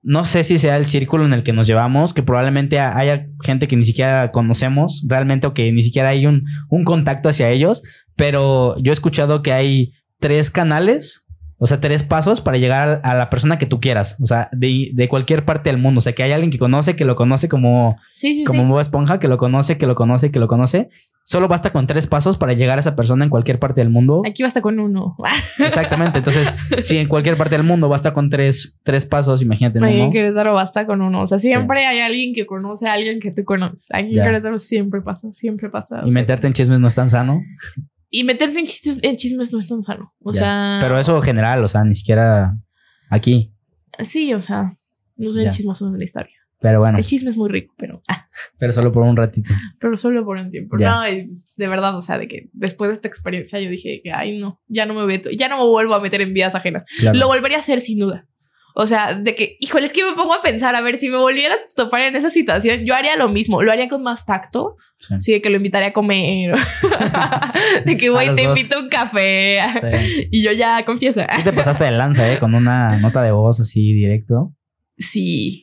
no sé si sea el círculo en el que nos llevamos, que probablemente ha- haya gente que ni siquiera conocemos realmente o que ni siquiera hay un, un contacto hacia ellos, pero yo he escuchado que hay tres canales. O sea, tres pasos para llegar a la persona que tú quieras. O sea, de, de cualquier parte del mundo. O sea, que hay alguien que conoce, que lo conoce como, sí, sí, como sí. Bob Esponja, que lo conoce, que lo conoce, que lo conoce. Solo basta con tres pasos para llegar a esa persona en cualquier parte del mundo. Aquí basta con uno. Exactamente. Entonces, si en cualquier parte del mundo basta con tres, tres pasos, imagínate, ¿no? Aquí en. Querétaro basta con uno. O sea, siempre hay alguien que conoce a alguien que tú conoces. Aquí en Querétaro siempre pasa, siempre pasa. Y meterte en chismes no es tan sano. Y meterte en chistes, en chismes no es tan sano. O Ya. sea. Pero eso general, o sea, ni siquiera aquí. Sí, o sea, no soy Ya. chismosos de la historia. Pero bueno. El chisme es muy rico, pero. ah, Pero solo por un ratito. pero solo por un tiempo. Ya. No, de verdad, o sea, de que después de esta experiencia yo dije que, ay, no, ya no me meto, ya no me vuelvo a meter en vidas ajenas. Claro. Lo volvería a hacer sin duda. O sea, de que, híjole, es que me pongo a pensar, a ver, si me volviera a topar en esa situación, yo haría lo mismo, lo haría con más tacto, Sí. sí, de que lo invitaría a comer, de que, güey, te dos. invito a un café, Sí. y yo ya confiesa. Sí te pasaste de lanza, ¿eh? Con una nota de voz así directo. Sí,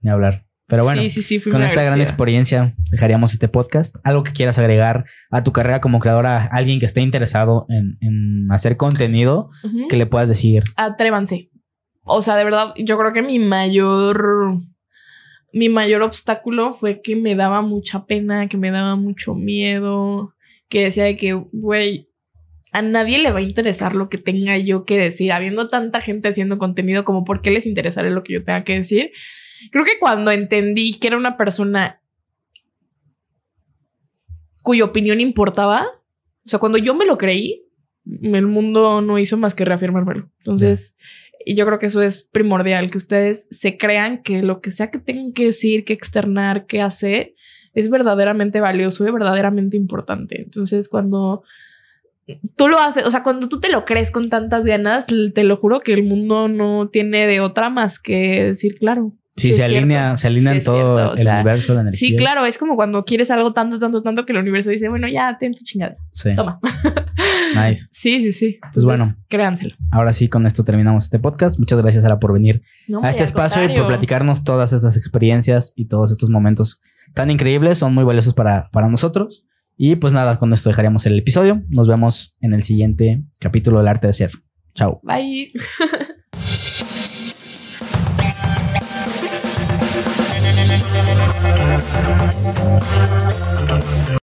Ni hablar. Pero bueno. sí, sí, sí, fui Con esta gran experiencia dejaríamos este podcast. Algo que quieras agregar a tu carrera como creadora, alguien que esté interesado en, en hacer contenido, que le puedas decir. atrévanse. O sea, de verdad, yo creo que mi mayor. Mi mayor obstáculo fue que me daba mucha pena, que me daba mucho miedo, que decía de que, güey, a nadie le va a interesar lo que tenga yo que decir, habiendo tanta gente haciendo contenido, como por qué les interesará lo que yo tenga que decir. Creo que cuando entendí que era una persona cuya opinión importaba, o sea, cuando yo me lo creí, el mundo no hizo más que reafirmármelo. Entonces, y yo creo que eso es primordial, que ustedes se crean que lo que sea que tengan que decir, que externar, que hacer, es verdaderamente valioso y verdaderamente importante. Entonces, cuando tú lo haces, o sea, cuando tú te lo crees con tantas ganas, te lo juro que el mundo no tiene de otra más que decir, claro. Si sí se alinea, se alinea sí todo el sea, universo de energía. Sí, claro, es como cuando quieres algo tanto, tanto, tanto que el universo dice, bueno, ya ten tu chingada. Sí. Toma. Nice. Sí, sí, sí. Pues bueno. créanselo. Ahora sí, con esto terminamos este podcast. Muchas gracias, Sara, por venir No, a este espacio y por contrario. platicarnos todas estas experiencias y todos estos momentos tan increíbles. Son muy valiosos para, para nosotros. Y pues nada, con esto dejaríamos el episodio. Nos vemos en el siguiente capítulo del arte de ser. Chao. Bye. Thank